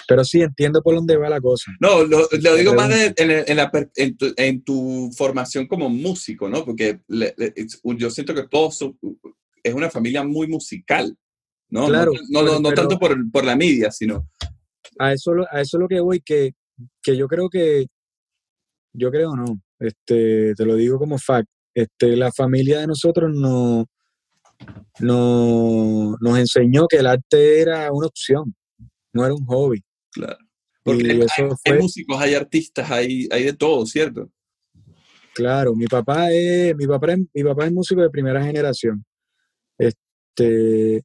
pero sí entiendo por dónde va la cosa. No, lo, digo más en, tu, formación como músico, ¿no? Porque yo siento que todos es una familia muy musical, ¿no? Claro. No, no, tanto por, la media, sino... A eso, a eso es lo que voy, que, que yo creo que, yo creo no, este, te lo digo como fact, este, la familia de nosotros no, no, nos enseñó que el arte era una opción, no era un hobby. Claro. Porque hay, músicos, hay artistas, hay, hay de todo, ¿cierto? Claro, mi papá es, mi papá mi papá es músico de primera generación. Este,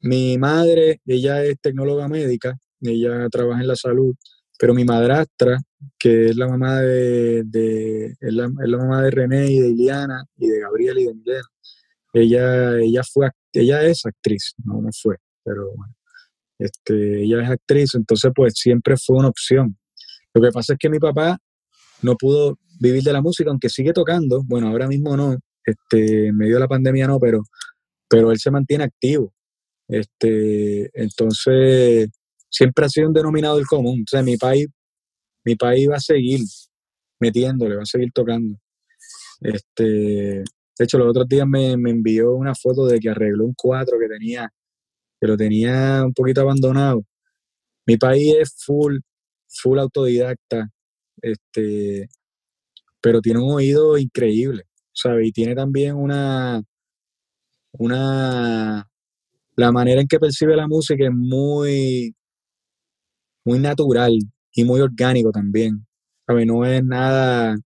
mi madre, ella es tecnóloga médica, ella trabaja en la salud pero mi madrastra, que es la mamá de, es la, mamá de René y de Iliana y de Gabriel y de Milena, ella, ella fue, ella es actriz, no, no fue, pero bueno, este, ella es actriz, entonces pues siempre fue una opción. Lo que pasa es que mi papá no pudo vivir de la música, aunque sigue tocando, bueno, ahora mismo no, este, en medio de la pandemia no, pero, pero él se mantiene activo. Este, entonces, siempre ha sido un denominador común. O sea, mi país, mi país va a seguir metiéndole, va a seguir tocando. Este, de hecho, los otros días me, envió una foto de que arregló un cuatro que tenía, que lo tenía un poquito abandonado. Mi país es full, full autodidacta, este, pero tiene un oído increíble, ¿sabes? Y tiene también una, una, la manera en que percibe la música es muy, muy natural y muy orgánico también. ¿Sabes? No es nada,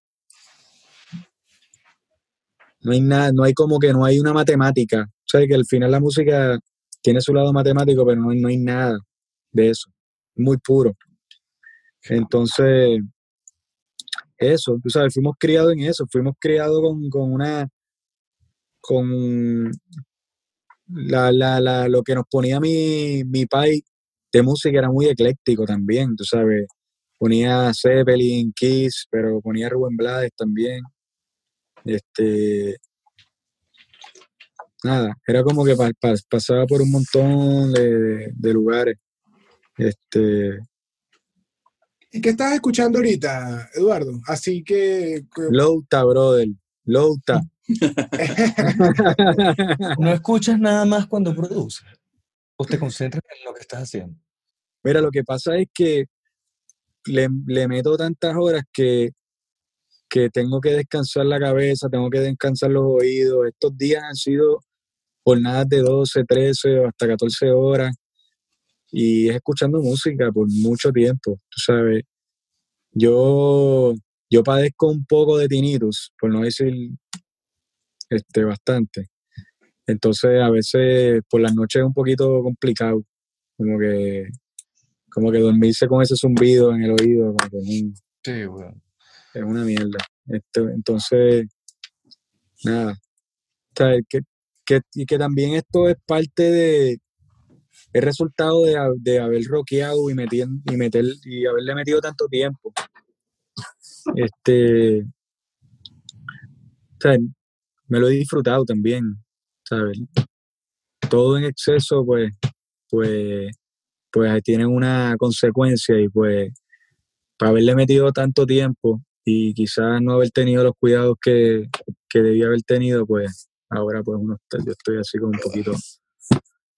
no hay nada, no hay como que no hay una matemática. ¿Sabes? Que al final la música tiene su lado matemático, pero no, no hay nada de eso. Muy puro. Entonces, eso, tú sabes, fuimos criados en eso, fuimos criados con, una, con la, la, la, lo que nos ponía mi, mi país de música era muy ecléctico también, tú sabes, ponía Zeppelin, Kiss, pero ponía Rubén Blades también, este, nada, era como que pasaba por un montón de, de lugares, este, ¿Y qué estás escuchando ahorita, Eduardo? Así que... Louta, brother. Louta. no escuchas nada más cuando produces. Te concentras en lo que estás haciendo. Mira, lo que pasa es que le, meto tantas horas que, que tengo que descansar la cabeza, tengo que descansar los oídos. Estos días han sido jornadas de 12, 13 o hasta 14 horas y es escuchando música por mucho tiempo, tú sabes. Yo, yo padezco un poco de tinnitus, por no decir este, bastante. Entonces a veces por las noches es un poquito complicado, como que, como que dormirse con ese zumbido en el oído, sí, es una mierda. Este, entonces, nada. que, que, y que también esto es parte de, el resultado de, haber rockeado y, meter, y, meter, y haberle metido tanto tiempo. Este, me lo he disfrutado también, Todo en exceso, pues, pues, pues tiene una consecuencia y pues, para haberle metido tanto tiempo y quizás no haber tenido los cuidados que, que debía haber tenido, pues, ahora pues uno yo estoy así como un poquito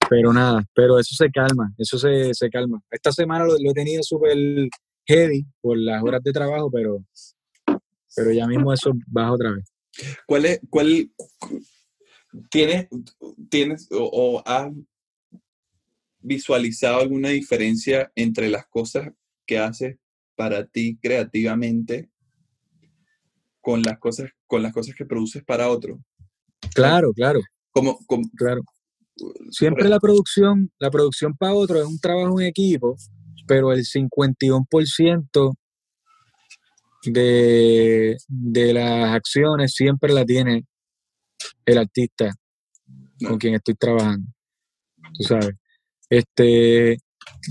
pero nada, pero eso se calma, eso se, se calma. Esta semana lo, he tenido súper heavy por las horas de trabajo, pero, pero ya mismo eso baja otra vez. ¿Cuál es, cuál, tienes, tienes o, o has visualizado alguna diferencia entre las cosas que haces para ti creativamente con las cosas, con las cosas que produces para otro? Claro, claro. Como, como, claro siempre la producción, la producción para otro es un trabajo en equipo, pero el 51% de, de las acciones siempre la tiene el artista con quien estoy trabajando. Tú sabes. Este,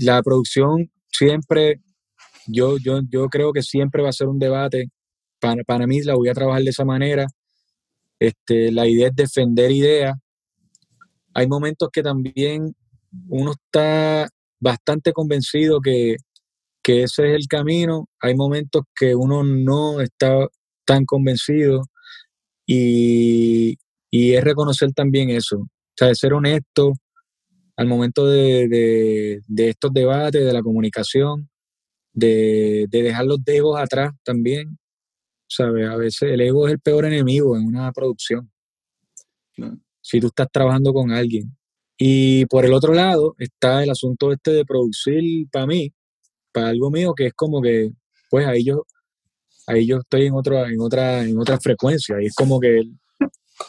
la producción siempre, yo, yo, yo creo que siempre va a ser un debate. Para, para mí la voy a trabajar de esa manera. Este, la idea es defender ideas hay momentos que también uno está bastante convencido que, ese es el camino, hay momentos que uno no está tan convencido y, es reconocer también eso, o sea, de ser honesto al momento de, estos debates, de la comunicación, de, dejar los egos atrás también, ¿sabes? A veces el ego es el peor enemigo en una producción si tú estás trabajando con alguien. Y por el otro lado está el asunto este de producir para mí, para algo mío, que es como que, pues ahí yo, ahí yo estoy en otra, en otra, en otra frecuencia, y es como que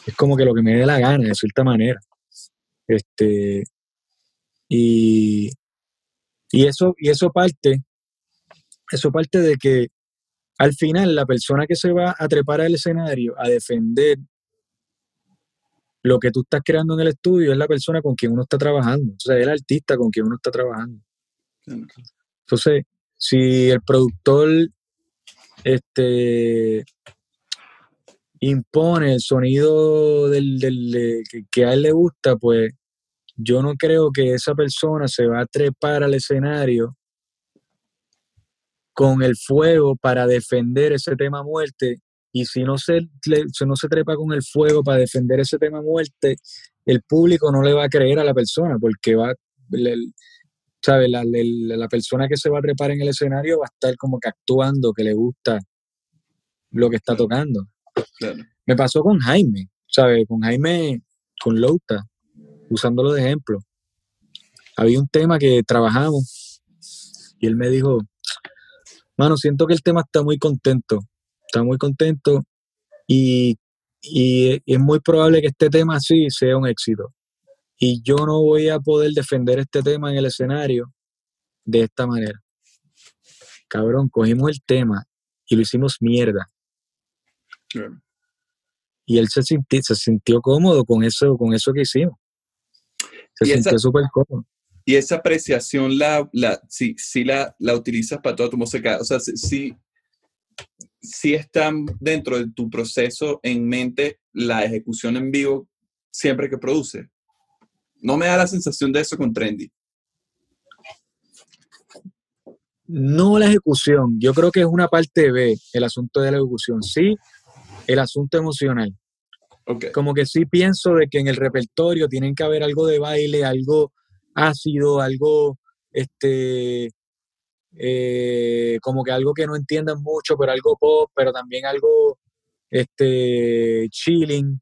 es como que lo que me dé la gana, de cierta manera. Este, y, y eso, y eso parte eso parte de que al final la persona que se va a trepar al escenario a defender lo que tú estás creando en el estudio es la persona con quien uno está trabajando, o sea, es el artista con quien uno está trabajando. Entonces, si el productor este, impone el sonido del, que, a él le gusta, pues yo no creo que esa persona se va a trepar al escenario con el fuego para defender ese tema muerte. Y si no se, no se trepa con el fuego para defender ese tema muerte, el público no le va a creer a la persona, porque va, ¿sabes? La, la, persona que se va a trepar en el escenario va a estar como que actuando que le gusta lo que está tocando. Me pasó con Jaime, ¿sabes? Con Jaime, con Louta, usándolo de ejemplo. Había un tema que trabajamos y él me dijo, mano, siento que el tema está muy contento, está muy contento y, y es muy probable que este tema sí sea un éxito. Y yo no voy a poder defender este tema en el escenario de esta manera. Cabrón, cogimos el tema y lo hicimos mierda. Y él se sintió, se sintió cómodo con eso, con eso que hicimos. Se sintió súper cómodo. Y esa apreciación la, la, si, si la, la utilizas para toda tu música. O sea, si, si está dentro de tu proceso en mente la ejecución en vivo siempre que produce. No me da la sensación de eso con Trendy. No la ejecución, yo creo que es una parte B, el asunto de la ejecución. Sí, el asunto emocional. Como que sí pienso de que en el repertorio tienen que haber algo de baile, algo ácido, algo, este, eh, como que algo que no entiendan mucho, pero algo pop, pero también algo, este, chilling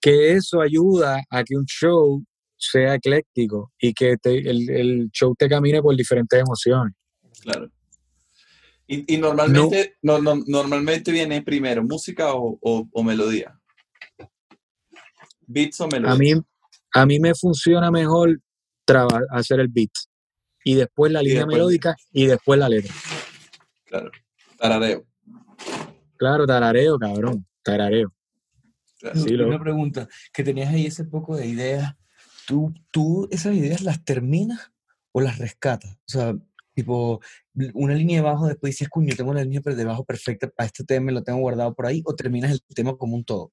que eso ayuda a que un show sea ecléctico y que el, show te camine por diferentes emociones. Claro. Y, normalmente, no. normalmente viene primero música o, melodía. Beats o melodía. A mí, a mí me funciona mejor hacer el beat y después la línea melódica y después la letra. Claro. Tarareo. Claro, tarareo, cabrón. Tarareo. Una pregunta, que tenías ahí ese poco de ideas, ¿tú, ¿tú esas ideas las terminas o las rescatas? O sea, tipo, una línea de bajo, después dices, cuño, tengo una línea de bajo perfecta para este tema, lo tengo guardado por ahí, o terminas el tema como un todo.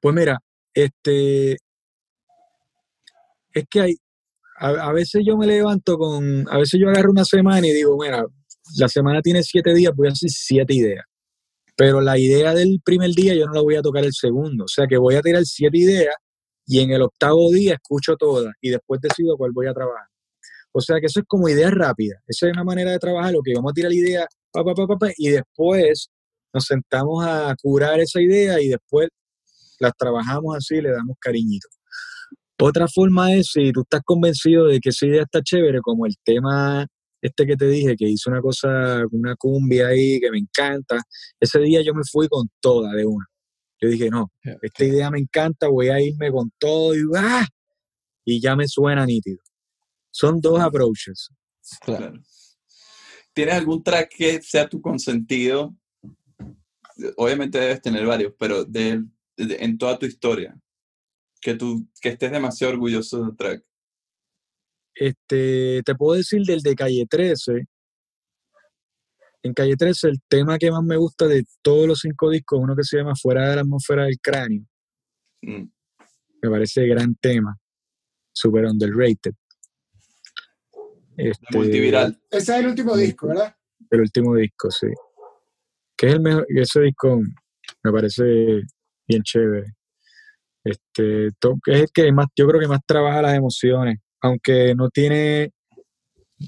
Pues mira, este, es que hay, a, veces yo me levanto con, a veces yo agarro una semana y digo, mira, la semana tiene siete días, voy a hacer siete ideas. Pero la idea del primer día yo no la voy a tocar el segundo. O sea que voy a tirar siete ideas y en el octavo día escucho todas y después decido cuál voy a trabajar. O sea que eso es como idea rápida. Esa es una manera de trabajar, lo que vamos a tirar la idea, pa, pa, pa, y después nos sentamos a curar esa idea y después las trabajamos así y le damos cariñito. Otra forma es si tú estás convencido de que esa idea está chévere, como el tema este que te dije, que hizo una cosa, una cumbia ahí que me encanta, ese día yo me fui con toda de una. Yo dije, no, esta idea me encanta, voy a irme con todo y ¡ah! Y ya me suena nítido. Son dos approaches. Claro. ¿Tienes algún track que sea tu consentido? Obviamente debes tener varios, pero de, en toda tu historia, que tú que estés demasiado orgulloso del track. Este, te puedo decir del de Calle 13. En Calle 13 el tema que más me gusta de todos los cinco discos, uno que se llama Fuera de la atmósfera del cráneo. Mm. Me parece gran tema. Super underrated. Este, multiviral. Ese es el último disco, ¿verdad? El último disco, sí. Que es el mejor, ese disco me parece bien chévere. Este, es el que más, yo creo que más trabaja las emociones aunque no tiene,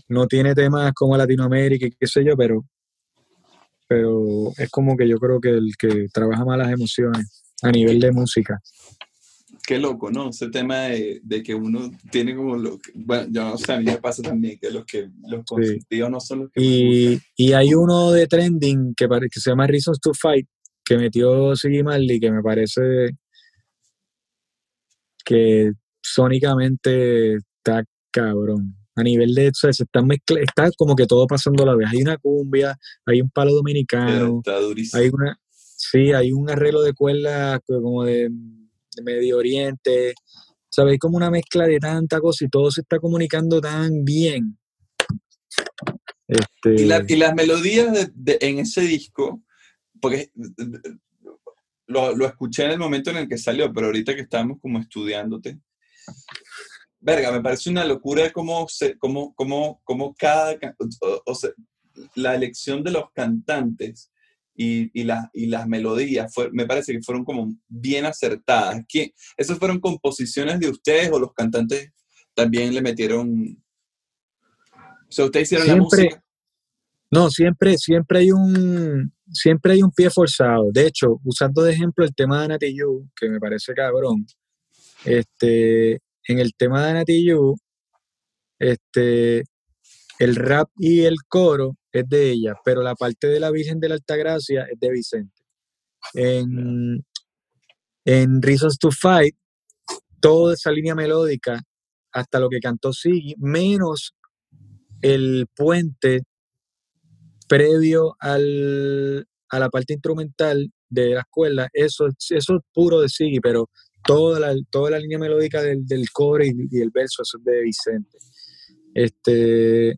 no tiene temas como Latinoamérica y qué sé yo, pero, pero es como que yo creo que el que trabaja más las emociones a nivel de música. Qué loco, ¿no? Ese tema de, que uno tiene como lo que, bueno, yo no sé, a mí me pasa también que los que los consentidos no son los que y, y hay uno de trending que, que se llama Reasons to Fight que metió Siggy Marley que me parece que sónicamente está cabrón. a nivel de, eso se están está como que todo pasando a la vez. Hay una cumbia, hay un palo dominicano, hay una, sí, hay un arreglo de cuerdas como de, Medio Oriente, ¿sabes? como una mezcla de tanta cosa y todo se está comunicando tan bien. Este... Y, las melodías en ese disco, porque lo, lo, escuché en el momento en el que salió, pero ahorita que estábamos como estudiándote, verga, me parece una locura cómo, se, cómo, cómo, cómo cada, o, sea, la elección de los cantantes y, y, y las melodías, fue, me parece que fueron como bien acertadas. ¿Quién, ¿Esas fueron composiciones de ustedes o los cantantes también le metieron... O sea, ustedes hicieron la música. No, siempre, siempre hay un, siempre hay un pie forzado. De hecho, usando de ejemplo el tema de Nati Yu, que me parece cabrón, este, en el tema de Nati este, el rap y el coro es de ella, pero la parte de la Virgen de la Altagracia es de Vicente. En, en Reasons to Fight, toda esa línea melódica, hasta lo que cantó Siggy, menos el puente previo al, a la parte instrumental de la escuela, eso, eso es puro de Siggy, pero toda la, toda la línea melódica del, del core y, el verso, eso es de Vicente. Este,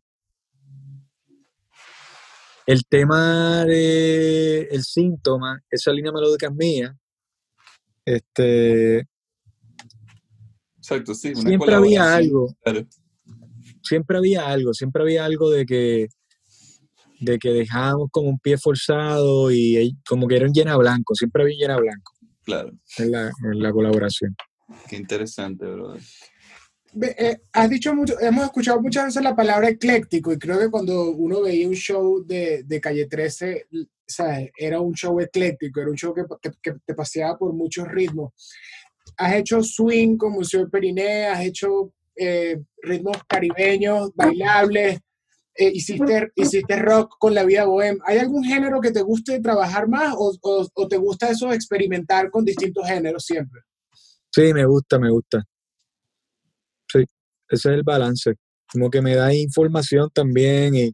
el tema de el síntoma, esa línea melódica es mía. Este, Exacto, sí. siempre había algo. Siempre había algo, siempre había algo de que de que dejábamos como un pie forzado y como que era un llena blanco, siempre había llena blanco. Claro. En la, en la colaboración. Qué interesante, brother. Eh, has dicho mucho, hemos escuchado muchas veces la palabra ecléctico y creo que cuando uno veía un show de, de Calle 13, ¿sabes? era un show ecléctico, era un show que, te paseaba por muchos ritmos. Has hecho swing con Museo Periné, has hecho eh, ritmos caribeños, bailables, eh, hiciste, hiciste rock con la vida bohem. ¿Hay algún género que te guste trabajar más o, o, te gusta eso experimentar con distintos géneros siempre? Sí, me gusta, me gusta. Ese es el balance. Como que me da información también y,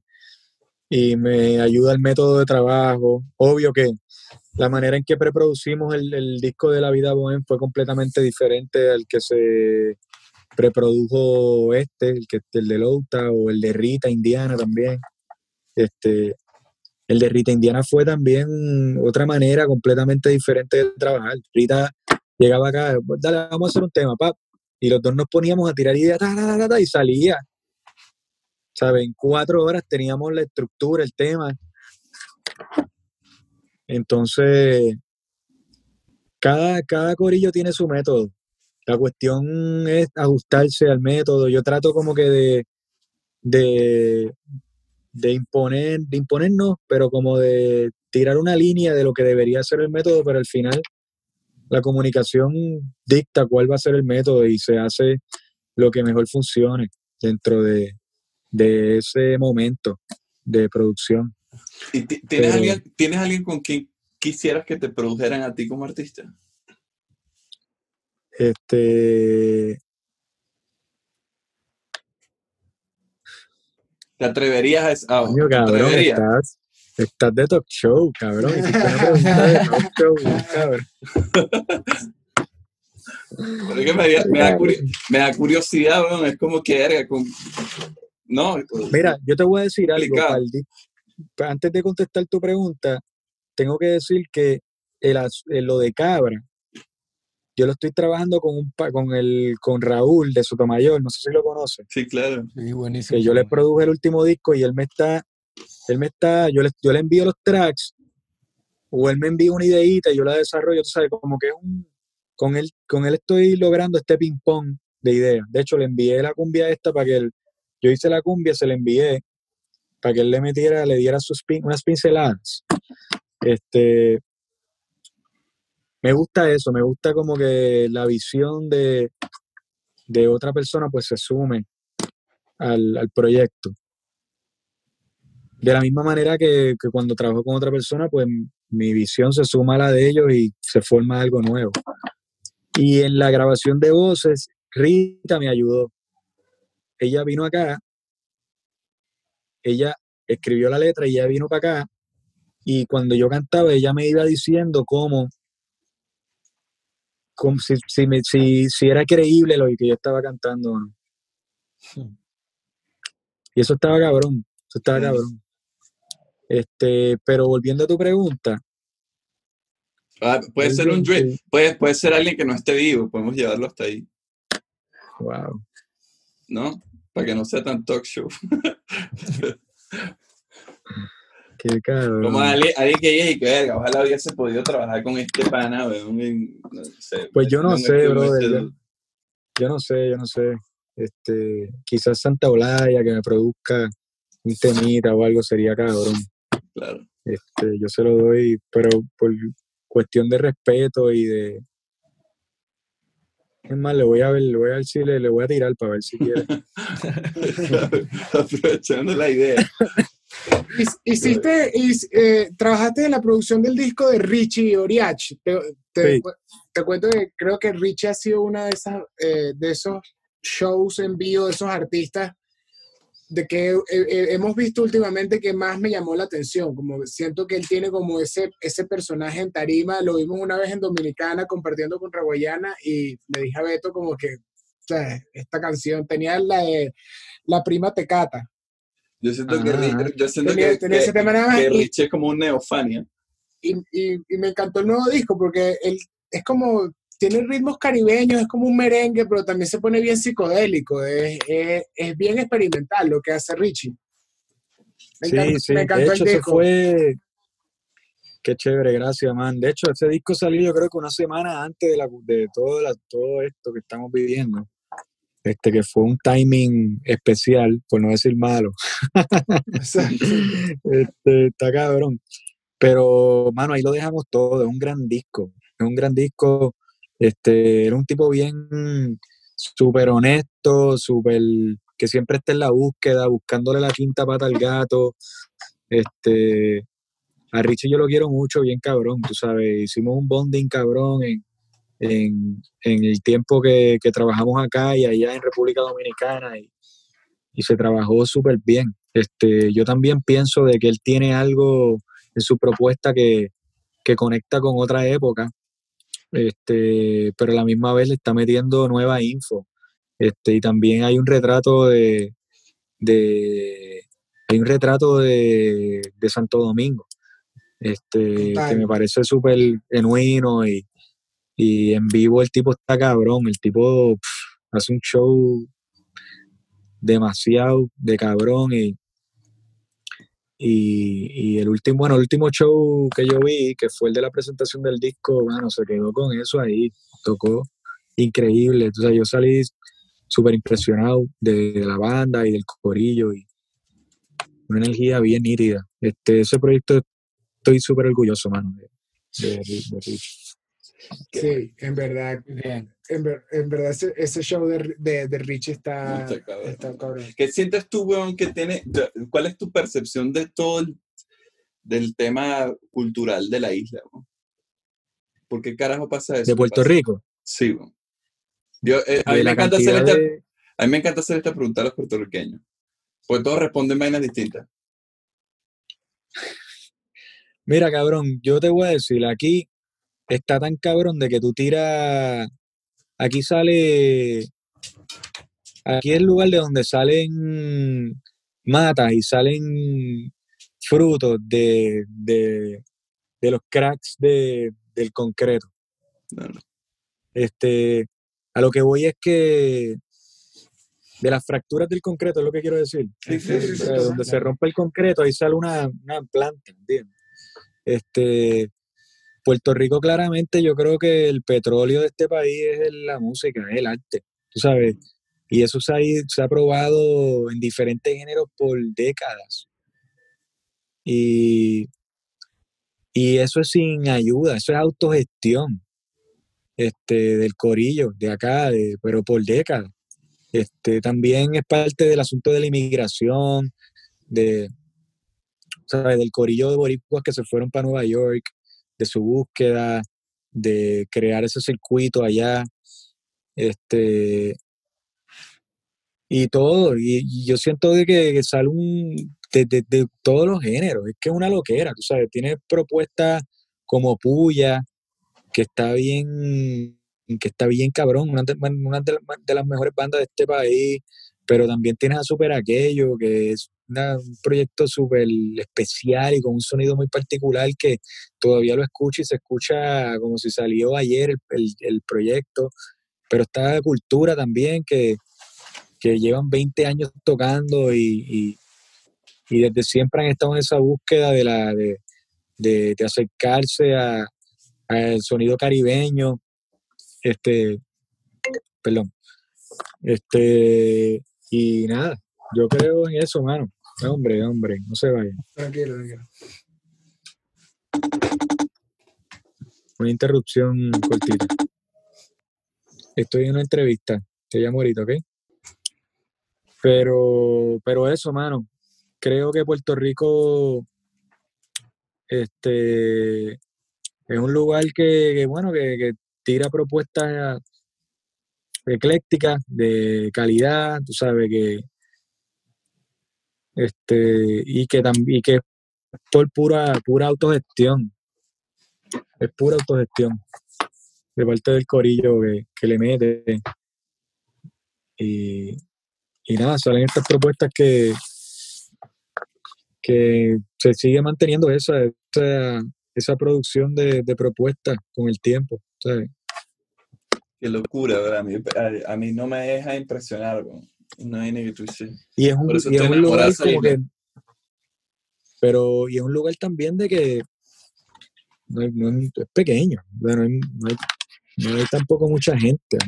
y me ayuda el método de trabajo. Obvio que la manera en que preproducimos el, el disco de la vida bohem fue completamente diferente al que se preprodujo este, el, que, el de Louta o el de Rita Indiana también. Este, el de Rita Indiana fue también otra manera completamente diferente de trabajar. Rita llegaba acá, dale, vamos a hacer un tema, pap. Y los dos nos poníamos a tirar ideas, y salía. ¿Sabes? En cuatro horas teníamos la estructura, el tema. Entonces, cada, cada corillo tiene su método. La cuestión es ajustarse al método. Yo trato como que de, de, imponer, de imponernos, pero como de tirar una línea de lo que debería ser el método, pero al final la comunicación dicta cuál va a ser el método y se hace lo que mejor funcione dentro de, ese momento de producción. tienes, alguien, ¿Tienes alguien con quien quisieras que te produjeran a ti como artista? Este. ¿Te atreverías a.? Oh, cabrón, estás, estás de talk show, cabrón. de talk show, cabrón. me, da, curiosidad, es como que con, no. Mira, yo te voy a decir algo, Antes de contestar tu pregunta, tengo que decir que el, lo de cabra yo lo estoy trabajando con un con el con Raúl de Sotomayor, no sé si lo conoce. Sí, claro. Sí, buenísimo. Que yo le produje el último disco y él me está, él me está, yo le, yo le envío los tracks, o él me envía una ideita y yo la desarrollo, tú sabes, como que es un, con él, con él estoy logrando este ping pong de ideas. De hecho, le envié la cumbia esta para que él, yo hice la cumbia, se la envié para que él le metiera, le diera sus unas pinceladas. Este, me gusta eso, me gusta como que la visión de, otra persona pues se sume al, proyecto. De la misma manera que, cuando trabajo con otra persona, pues mi visión se suma a la de ellos y se forma algo nuevo. Y en la grabación de voces, Rita me ayudó. Ella vino acá ella escribió la letra y ella vino para acá y cuando yo cantaba ella me iba diciendo cómo, si, si, si, era creíble lo que yo estaba cantando. Y eso estaba cabrón, eso estaba cabrón. Este, pero volviendo a tu pregunta. Ah, puede ser un puede, puede ser alguien que no esté vivo, podemos llevarlo hasta ahí. Wow. ¿No? Para que no sea tan talk show. Qué cabrón. Como alguien, alguien que diga que verga, ojalá hubiese podido trabajar con este pana, no sé, Pues yo no sé, brother. Yo, yo, no sé, yo no sé. Este, quizás Santa Olaya que me produzca un temita o algo sería cabrón. Claro. Este, yo se lo doy, pero por cuestión de respeto y de, es más, le voy a ver, le voy a ver si le, voy a tirar para ver si quiere. Aprovechando la idea. Hiciste, eh, trabajaste en la producción del disco de Richie Oriach. Te, te, cuento que creo que Richie ha sido una de esas eh, de esos shows en vivo de esos artistas de que eh, eh, hemos visto últimamente que más me llamó la atención, como siento que él tiene como ese, ese personaje en tarima, lo vimos una vez en Dominicana compartiendo con Raguayana y le dije a Beto como que, o sea, esta canción tenía la de La Prima Tecata. Yo siento que, yo siento que, Rich es como un neofania. Y, y, y, me encantó el nuevo disco porque él es como tiene ritmos caribeños, es como un merengue, pero también se pone bien psicodélico, es, bien experimental lo que hace Richie. Me sí, encanta, sí, me encantó de hecho, el disco. fue... Qué chévere, gracias, man. De hecho, ese disco salió yo creo que una semana antes de, la, de todo, la, todo esto que estamos viviendo. Este, que fue un timing especial, por no decir malo. este, está cabrón. Pero, mano, ahí lo dejamos todo, es un gran disco. Es un gran disco este, era un tipo bien súper honesto, súper que siempre está en la búsqueda, buscándole la quinta pata al gato. Este, a Richie yo lo quiero mucho, bien cabrón, tú sabes, hicimos un bonding cabrón en, el tiempo que, trabajamos acá y allá en República Dominicana y, se trabajó súper bien. Este, yo también pienso de que él tiene algo en su propuesta que, que conecta con otra época este, pero a la misma vez le está metiendo nueva info. Este, y también hay un retrato de, de hay un retrato de, de Santo Domingo, este, que me parece súper genuino y, y, en vivo el tipo está cabrón, el tipo hace un show demasiado de cabrón y, y, el último, bueno, el último show que yo vi, que fue el de la presentación del disco, bueno, se quedó con eso ahí, tocó increíble. Entonces yo salí súper impresionado de, la banda y del corillo y una energía bien nítida. Este, ese proyecto estoy súper orgulloso, mano, de, Sí, en verdad. En, verdad, ese, show de, de, Rich está, cabrón. ¿Qué sientes tú, weón, que tiene. ¿Cuál es tu percepción de todo el, del tema cultural de la isla? ¿Por qué carajo pasa eso? ¿De Puerto Rico? Sí, weón. Eh, a, mí me encanta hacer esta, a mí me encanta hacer esta pregunta a los puertorriqueños. Porque todos responden vainas distintas. Mira, cabrón, yo te voy a decir, aquí está tan cabrón de que tú tiras. Aquí sale. Aquí es el lugar de donde salen matas y salen frutos de, de, los cracks de, del concreto. Este, a lo que voy es que de las fracturas del concreto es lo que quiero decir. donde se rompe el concreto, ahí sale una, una planta, ¿entiendes? Este, Puerto Rico claramente yo creo que el petróleo de este país es la música, es el arte, tú sabes. Y eso se ha, se ha probado en diferentes géneros por décadas. Y, y eso es sin ayuda, eso es autogestión este, del corillo, de acá, pero por décadas. Este, también es parte del asunto de la inmigración, de, ¿sabes? del corillo de boricuas que se fueron para Nueva York, de su búsqueda, de crear ese circuito allá, este, y todo. Y, yo siento de que, sale un, de, todos los géneros. Es que es una loquera, tú sabes. Tiene propuestas como Puya, que está bien, que está bien cabrón, una de, de, las mejores bandas de este país. Pero también tienes a Super Aquello, que es un proyecto súper especial y con un sonido muy particular que todavía lo escucho y se escucha como si salió ayer el, el, proyecto. Pero está Cultura también, que, que llevan 20 años tocando y, y, desde siempre han estado en esa búsqueda de, la, de, de, acercarse al sonido caribeño. Este, perdón. Este, y nada, yo creo en eso, mano. Hombre, hombre, no se vayan. Tranquilo, tranquilo. Una interrupción cortita. Estoy en una entrevista. Te llamo ahorita, ¿ok? Pero, pero eso, mano. Creo que Puerto Rico este, es un lugar que, bueno, que, que tira propuestas eclécticas, de calidad, tú sabes que este, y que también que por pura, pura autogestión. Es pura autogestión de parte del corillo que, le mete. Y, y, nada, salen estas propuestas que, que se sigue manteniendo esa, esa, producción de, propuestas con el tiempo. Qué locura, ¿verdad? A mí, no me deja impresionar. Hay ni que tú Y es un, y es un lugar como que. Pero, y es un lugar también de que. No, es pequeño. No hay, no, hay, tampoco mucha gente.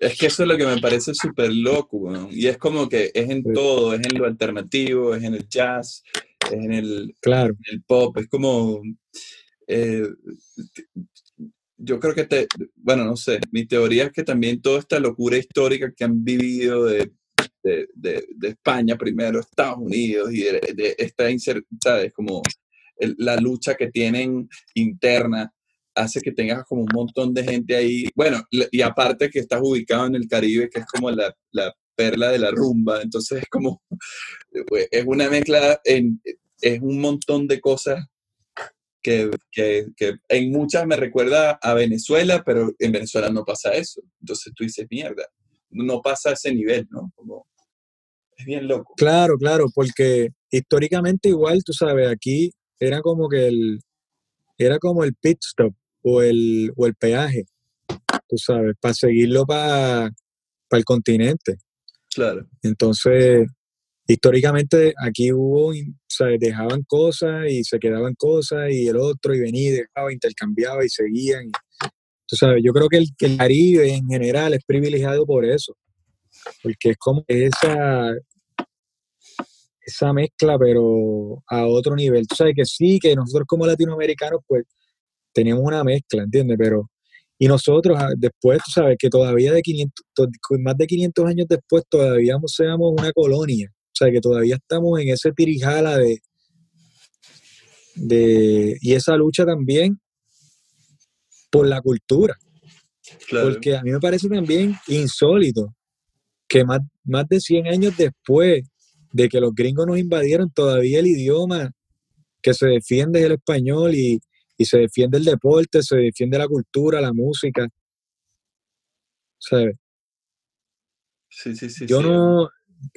Es que eso es lo que me parece súper loco, y es como que es en todo, es en lo alternativo, es en el jazz, es en el, claro. el pop, es como, eh, yo creo que te, bueno, no sé, mi teoría es que también toda esta locura histórica que han vivido de de, de, España primero, Estados Unidos y de, esta incertidumbre, como la lucha que tienen interna hace que tengas como un montón de gente ahí. Bueno, y aparte que estás ubicado en el Caribe, que es como la, la perla de la rumba, entonces es como, es una mezcla, en, es un montón de cosas que, que, que, en muchas me recuerda a Venezuela, pero en Venezuela no pasa eso. Entonces tú dices, mierda, no pasa a ese nivel, ¿no? Como, es bien loco. Claro, claro, porque históricamente igual, tú sabes, aquí era como que el, era como el pit stop o el, o el peaje, tú sabes, para seguirlo para el continente. Claro. Entonces, históricamente aquí hubo, o sea, dejaban cosas y se quedaban cosas y el otro y venía y dejaba, intercambiaba y seguían. tú sabes, yo creo que el, que el Caribe en general es privilegiado por eso, porque es como esa, esa mezcla, pero a otro nivel. Tú sabes que sí, que nosotros como latinoamericanos, pues tenemos una mezcla, ¿entiendes? Pero, y nosotros ah, después, tú sabes que todavía de 500, más de 500 años después, todavía seamos una colonia. O sea, que todavía estamos en ese tirijala de, de, y esa lucha también por la cultura. Porque a mí me parece también insólito que más, más de 100 años después de que los gringos nos invadieron, todavía el idioma que se defiende es el español y, se defiende el deporte, se defiende la cultura, la música. ¿Sabes? Sí, sí, sí. Yo no,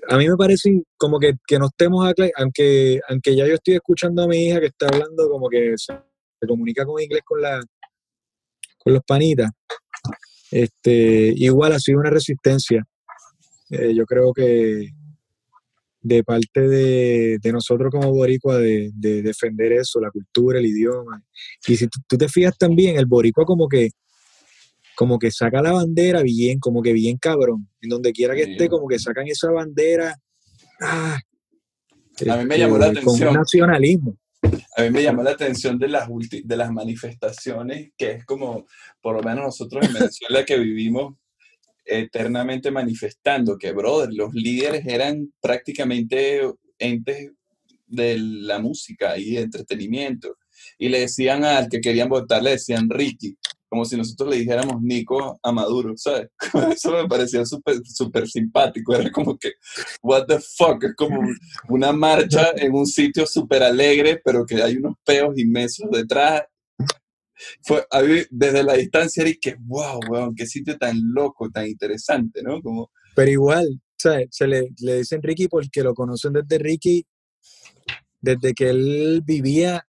a mí me parece como que, que no estemos, aunque, aunque ya yo estoy escuchando a mi hija que está hablando como que se, comunica con inglés con, la, con los panitas, este, igual ha sido una resistencia. Eh, yo creo que, de parte de, nosotros como boricua de, defender eso, la cultura, el idioma. Y si tú, te fijas también, el boricua como que como que saca la bandera bien, como que bien cabrón. En donde quiera que esté, como que sacan esa bandera. Ah, a mí me llamó la este, atención. Con nacionalismo. A mí me llamó la atención de las, de las manifestaciones, que es como, por lo menos nosotros en Venezuela que vivimos eternamente manifestando que, brother, los líderes eran prácticamente entes de la música y de entretenimiento. Y le decían al que querían votar, le decían Ricky, como si nosotros le dijéramos Nico a Maduro, ¿sabes? Eso me parecía súper super simpático, era como que, what the fuck, es como una marcha en un sitio súper alegre, pero que hay unos peos inmensos detrás. Fue, desde la distancia era que, wow, weón, qué sitio tan loco, tan interesante, ¿no? Como... Pero igual, ¿sabes? Se le, le dicen Ricky porque lo conocen desde Ricky, desde que él vivía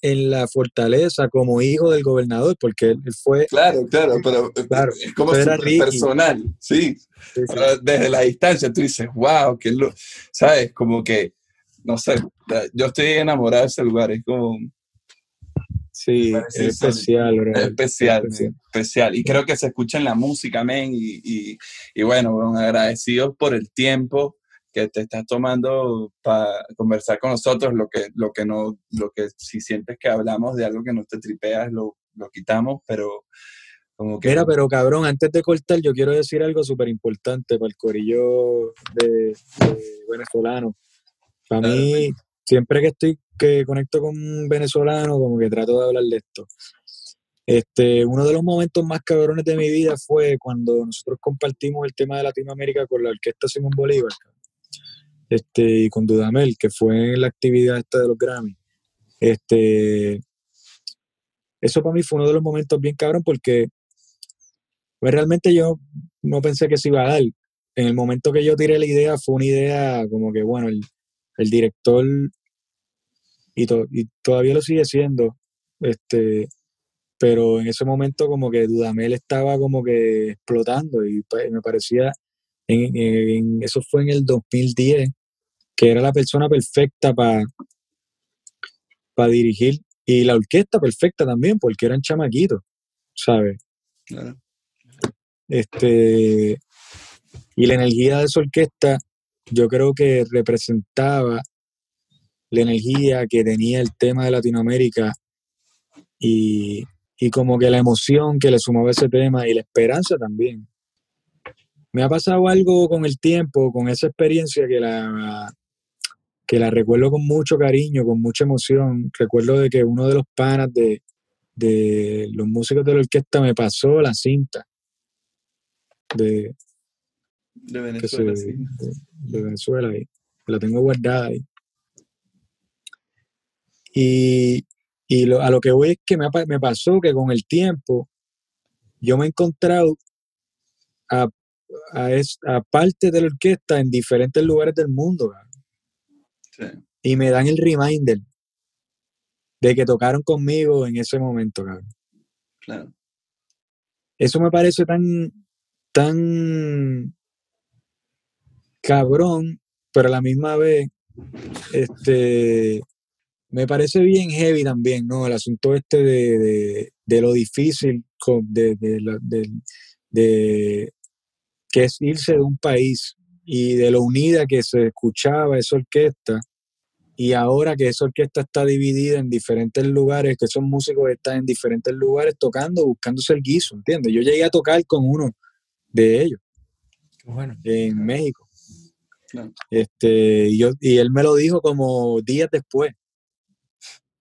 en la fortaleza como hijo del gobernador, porque él fue... Claro, claro, pero es como personal, sí. Desde la distancia tú dices, wow, que lo, ¿sabes? Como que, no sé, yo estoy enamorado de ese lugar, es como... Sí, es especial, es especial, especial, Y creo que se escucha en la música, men, y, y, y bueno, agradecidos por el tiempo que te estás tomando para conversar con nosotros, lo que, lo que no, lo que si sientes que hablamos de algo que no te tripeas, lo, lo quitamos, pero como que... Mira, pero cabrón, antes de cortar, yo quiero decir algo súper importante para el corillo de, venezolano. Para mí, siempre que estoy que conecto con un venezolano, como que trato de hablar de esto. Este, uno de los momentos más cabrones de mi vida fue cuando nosotros compartimos el tema de Latinoamérica con la orquesta Simón Bolívar este, y con Dudamel, que fue en la actividad esta de los Grammy. Este, eso para mí fue uno de los momentos bien cabrón porque pues, realmente yo no pensé que se iba a dar. En el momento que yo tiré la idea fue una idea como que, bueno, el, director, y, y todavía lo sigue siendo, este, pero en ese momento como que Dudamel estaba como que explotando y me parecía, en, eso fue en el 2010, que era la persona perfecta para para dirigir y la orquesta perfecta también, porque eran chamaquitos, ¿sabes? Este, y la energía de esa orquesta, yo creo que representaba la energía que tenía el tema de Latinoamérica y, y como que la emoción que le sumaba ese tema y la esperanza también. Me ha pasado algo con el tiempo, con esa experiencia que la, que la recuerdo con mucho cariño, con mucha emoción. Recuerdo de que uno de los panas de, los músicos de la orquesta me pasó la cinta de, de Venezuela. de, Venezuela, ahí. la tengo guardada ahí. Y, a lo que voy es que me, me, pasó que con el tiempo yo me he encontrado a, a, parte de la orquesta en diferentes lugares del mundo. Y me dan el reminder de que tocaron conmigo en ese momento, cabrón. Claro. Eso me parece tan, tan cabrón, pero a la misma vez, este, me parece bien heavy también, ¿no? El asunto este de, lo difícil de, de, que es irse de un país y de lo unida que se escuchaba esa orquesta y ahora que esa orquesta está dividida en diferentes lugares, que esos músicos están en diferentes lugares tocando, buscándose el guiso, ¿entiendes? Yo llegué a tocar con uno de ellos bueno. en México. Este, y, yo, y él me lo dijo como días después.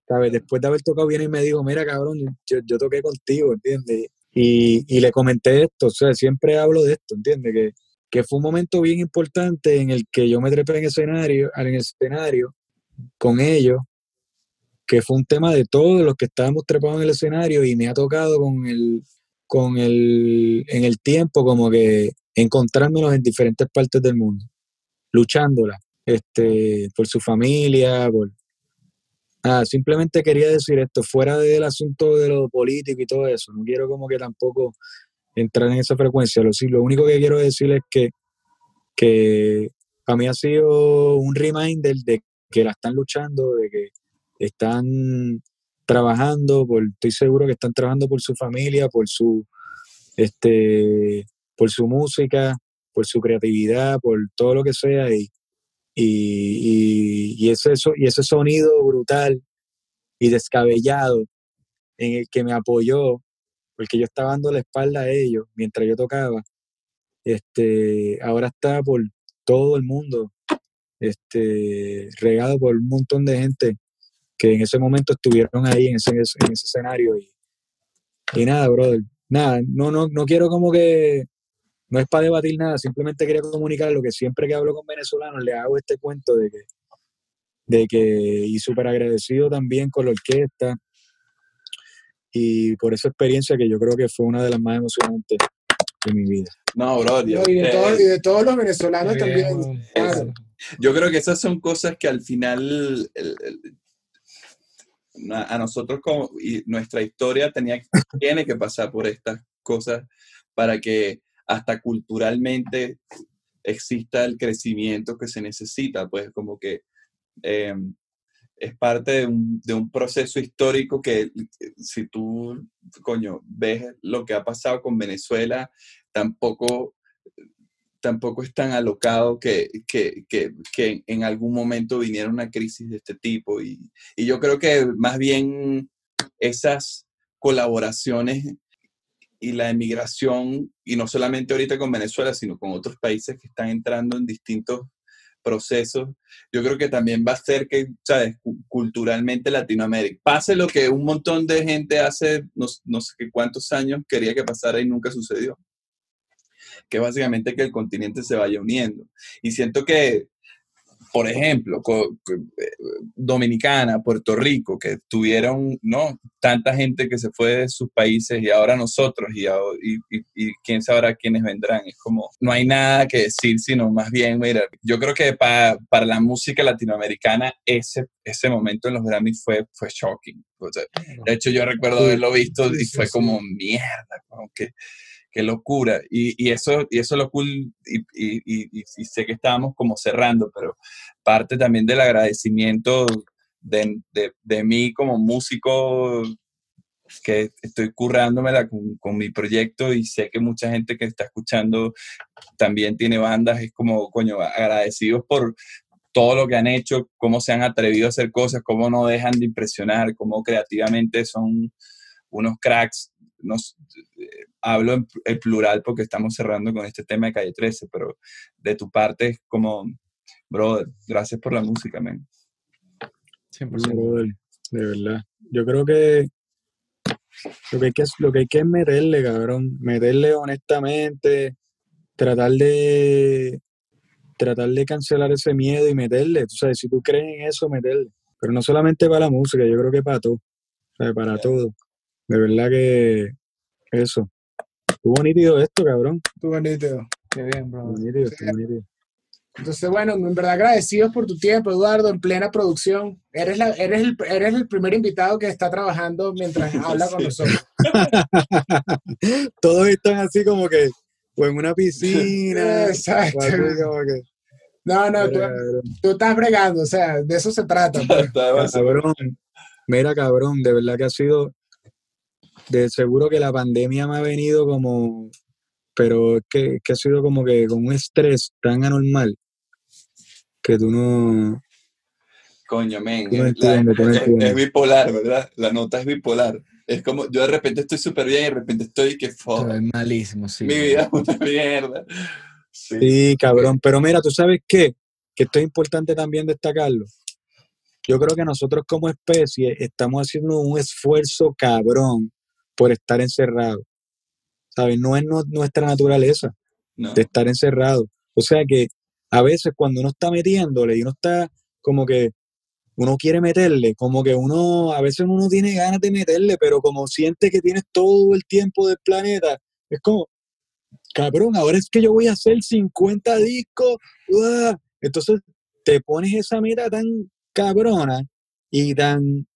¿Sabes? Después de haber tocado bien y me dijo, mira cabrón, yo, toqué contigo, ¿entiendes? Y, y, le comenté esto, o sea, siempre hablo de esto, ¿entiendes? Que, que fue un momento bien importante en el que yo me trepé en escenario, en el escenario con ellos, que fue un tema de todos los que estábamos trepados en el escenario y me ha tocado con el, con el, en el tiempo como que encontrármelos en diferentes partes del mundo, luchándola, este, por su familia, por... Ah, simplemente quería decir esto, fuera del asunto de lo político y todo eso, no quiero como que tampoco entrar en esa frecuencia, lo, lo único que quiero decir es que, que para mí ha sido un reminder de que la están luchando, de que están trabajando, por, estoy seguro que están trabajando por su familia, por su, este, por su música, por su creatividad, por todo lo que sea, y, y, y, ese, y ese sonido brutal y descabellado en el que me apoyó, porque yo estaba dando la espalda a ellos mientras yo tocaba, este, ahora está por todo el mundo este, regado por un montón de gente que en ese momento estuvieron ahí en ese, en ese escenario. Y, y nada, brother, nada, no, no, no quiero como que, no es para debatir nada, simplemente quería comunicar lo que siempre que hablo con venezolanos le hago este cuento de que, de que, y súper agradecido también con la orquesta y por esa experiencia que yo creo que fue una de las más emocionantes de mi vida. No, bro. y, de todos los venezolanos también. Yo creo que esas son cosas que al final a nosotros como y nuestra historia tenía, tiene que pasar por estas cosas para que hasta culturalmente exista el crecimiento que se necesita, pues como que em, es parte de un, de un, proceso histórico que si tú, coño, ves lo que ha pasado con Venezuela, tampoco tampoco es tan alocado que, que, que, que, en algún momento viniera una crisis de este tipo. Y, y, yo creo que más bien esas colaboraciones y la emigración, y no solamente ahorita con Venezuela, sino con otros países que están entrando en distintos procesos, yo creo que también va a ser que, ¿sabes? Culturalmente Latinoamérica. Pase lo que un montón de gente hace no, no sé cuántos años quería que pasara y nunca sucedió que básicamente que el continente se vaya uniendo. Y siento que, por ejemplo, Dominicana, Puerto Rico, que tuvieron ¿no? tanta gente que se fue de sus países y ahora nosotros y, y, quién sabrá quiénes vendrán. Es como, no hay nada que decir, sino más bien, mira, yo creo que para, para la música latinoamericana ese, ese momento en los Grammys fue, fue shocking. de hecho, yo recuerdo haberlo visto y fue como mierda, como que qué locura. Y, y, eso, y eso es lo cool, y, sé que estábamos como cerrando, pero parte también del agradecimiento de, de, de mí como músico que estoy currándomela con, con, mi proyecto y sé que mucha gente que está escuchando también tiene bandas, es como, coño, agradecidos por todo lo que han hecho, cómo se han atrevido a hacer cosas, cómo no dejan de impresionar, cómo creativamente son unos cracks nos, eh, hablo en, plural porque estamos cerrando con este tema de Calle 13, pero de tu parte es como, brother, gracias por la música, man. 100%. de verdad. Yo creo que lo que, hay que lo que hay que es meterle, cabrón. Meterle honestamente, tratar de tratar de cancelar ese miedo y meterle. Tú sabes, si tú crees en eso, meterle. Pero no solamente para la música, yo creo que para todo. para todo. De verdad que eso. Estuvo nítido esto, cabrón. Estuvo nítido. Qué bien, bro. Estuvo nítido, estuvo nítido. Entonces, bueno, en verdad agradecidos por tu tiempo, Eduardo, en plena producción. Eres, la, eres, el, eres el primer invitado que está trabajando mientras habla con nosotros. Todos están así como que, o en una piscina. Exacto. no, no, tú, tú, estás bregando, o sea, de eso se trata. Pues. cabrón, mira, cabrón, de verdad que ha sido de seguro que la pandemia me ha venido como, pero es que, ha sido como que con un estrés tan anormal que tú no... Coño, men, es, bipolar, ¿verdad? La nota es bipolar. Es como, yo de repente estoy súper bien y de repente estoy que foda. Es malísimo, sí. Mi vida es una mierda. Sí. cabrón. Pero mira, ¿tú sabes qué? Que esto es importante también destacarlo. Yo creo que nosotros como especie estamos haciendo un esfuerzo cabrón por estar encerrado. ¿Sabes? No es nuestra naturaleza de estar encerrado. O sea que a veces cuando uno está metiéndole y uno está como que uno quiere meterle, como que uno, a veces uno tiene ganas de meterle, pero como siente que tienes todo el tiempo del planeta, es como, cabrón, ahora es que yo voy a hacer 50 discos, entonces te pones esa meta tan cabrona y tan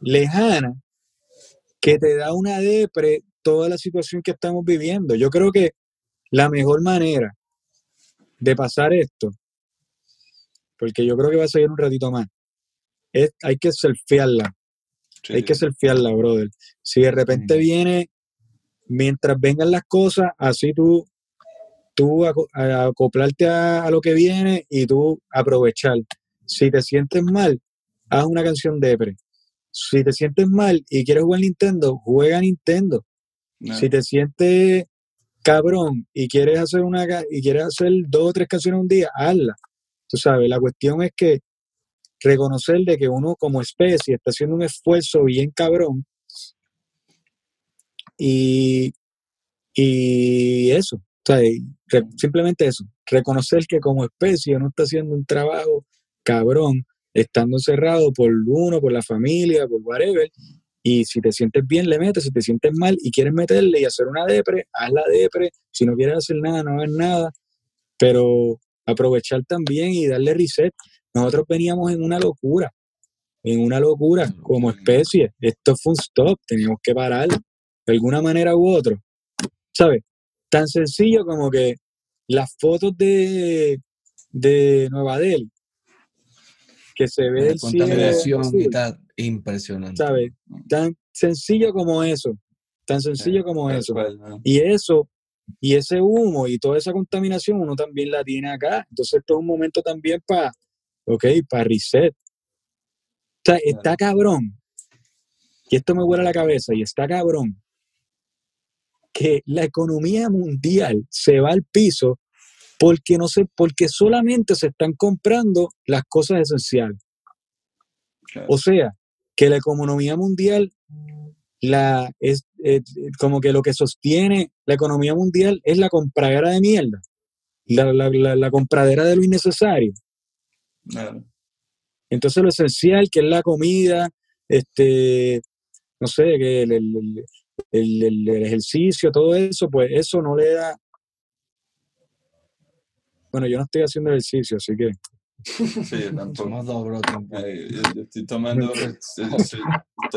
lejana que te da una depre toda la situación que estamos viviendo. Yo creo que la mejor manera de pasar esto, porque yo creo que va a seguir un ratito más, es, hay que selfiearla. hay que selfiearla, brother. Si de repente viene, mientras vengan las cosas, así tú, tú acoplarte a, a, lo que viene y tú aprovechar. Si te sientes mal, haz una canción depre. Si te sientes mal y quieres jugar Nintendo, juega Nintendo. Si te sientes cabrón y quieres hacer una y quieres hacer dos o tres canciones un día, hazla. Tú sabes, la cuestión es que reconocer de que uno como especie está haciendo un esfuerzo bien cabrón y, y eso, o sea, simplemente eso, reconocer que como especie no está haciendo un trabajo cabrón, estando encerrado por uno, por la familia, por whatever, y si te sientes bien, le metes, si te sientes mal y quieres meterle y hacer una depre, haz la depre, si no quieres hacer nada, no hagas nada, pero aprovechar también y darle reset. Nosotros veníamos en una locura, en una locura como especie. Esto fue un stop, teníamos que parar de alguna manera u otra. ¿Sabes? Tan sencillo como que las fotos de, de Nueva Delhi, que se ve el cielo. impresionante. ¿Sabes? Tan sencillo como eso. Tan sencillo como eso. Y eso, y ese humo y toda esa contaminación uno también la tiene acá. Entonces esto es un momento también para, ok, para reset. O sea, está cabrón. Y esto me huele a la cabeza y está cabrón que la economía mundial se va al piso porque no sé, porque solamente se están comprando las cosas esenciales. O sea, que la economía mundial la es, como que lo que sostiene la economía mundial es la compradera de mierda, la, la, compradera de lo innecesario. Entonces lo esencial, que es la comida, este, no sé, que el, el, ejercicio, todo eso, pues eso no le da... Bueno, yo no estoy haciendo ejercicio, así que... Sí, tampoco. dos, bro. yo, estoy tomando. estoy,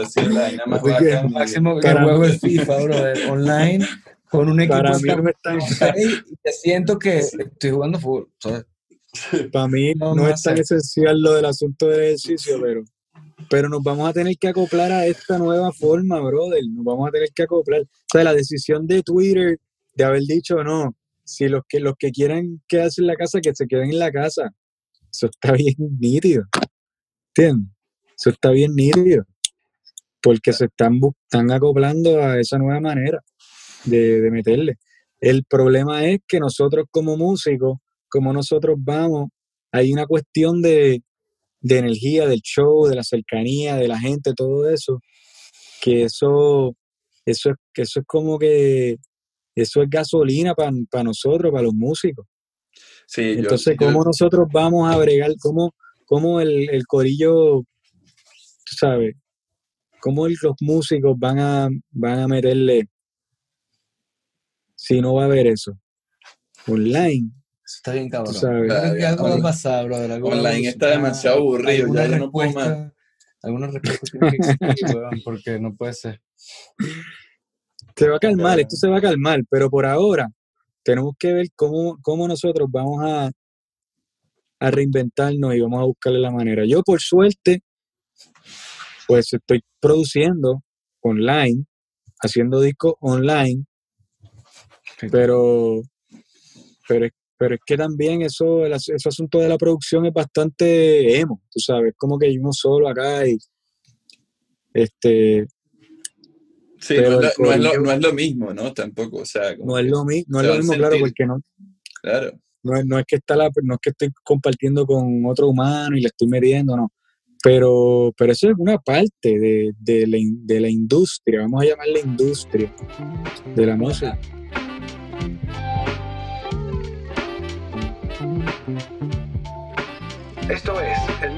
haciendo la vaina más vaca. Máximo que juego es FIFA, bro. Online, con un equipo. Para mí no y siento que estoy jugando fútbol. ¿sabes? Para mí no, no es tan esencial lo del asunto del ejercicio, pero pero nos vamos a tener que acoplar a esta nueva forma, brother. Nos vamos a tener que acoplar. O sea, la decisión de Twitter de haber dicho no, si los que los que quieran quedarse en la casa, que se queden en la casa. Eso está bien nítido. ¿Entiendes? Eso está bien nítido. Porque se están, están acoplando a esa nueva manera de, de meterle. El problema es que nosotros como músicos, como nosotros vamos, hay una cuestión de, de energía del show, de la cercanía, de la gente, todo eso, que eso, eso, es, que eso es como que, eso es gasolina para nosotros, para los músicos. Sí, Entonces, ¿cómo nosotros vamos a bregar, cómo, cómo el, el corillo, tú sabes, cómo los músicos van a, van a meterle si no va a haber eso? Online Está bien cabrón. Algo va a pasar, brother. Online está demasiado aburrido, ya no puedo más. Algunas respuestas tienen que existir, porque no puede ser. Se va a calmar, esto se va a calmar, pero por ahora tenemos que ver cómo, cómo nosotros vamos a, a reinventarnos y vamos a buscarle la manera. Yo, por suerte, pues estoy produciendo online, haciendo discos online, pero, pero es pero es que también eso, ese asunto de la producción es bastante emo, tú sabes, como que vivimos solo acá y este Sí, no es, lo, no, es lo, mismo, ¿no? Tampoco, o sea... No es lo, mismo, no es lo mismo, claro, porque no... Claro. No es, no es que está la, no es que estoy compartiendo con otro humano y le estoy metiendo, no. Pero, pero eso es una parte de, de, la, de la industria, vamos a llamarla industria de la música. Esto es el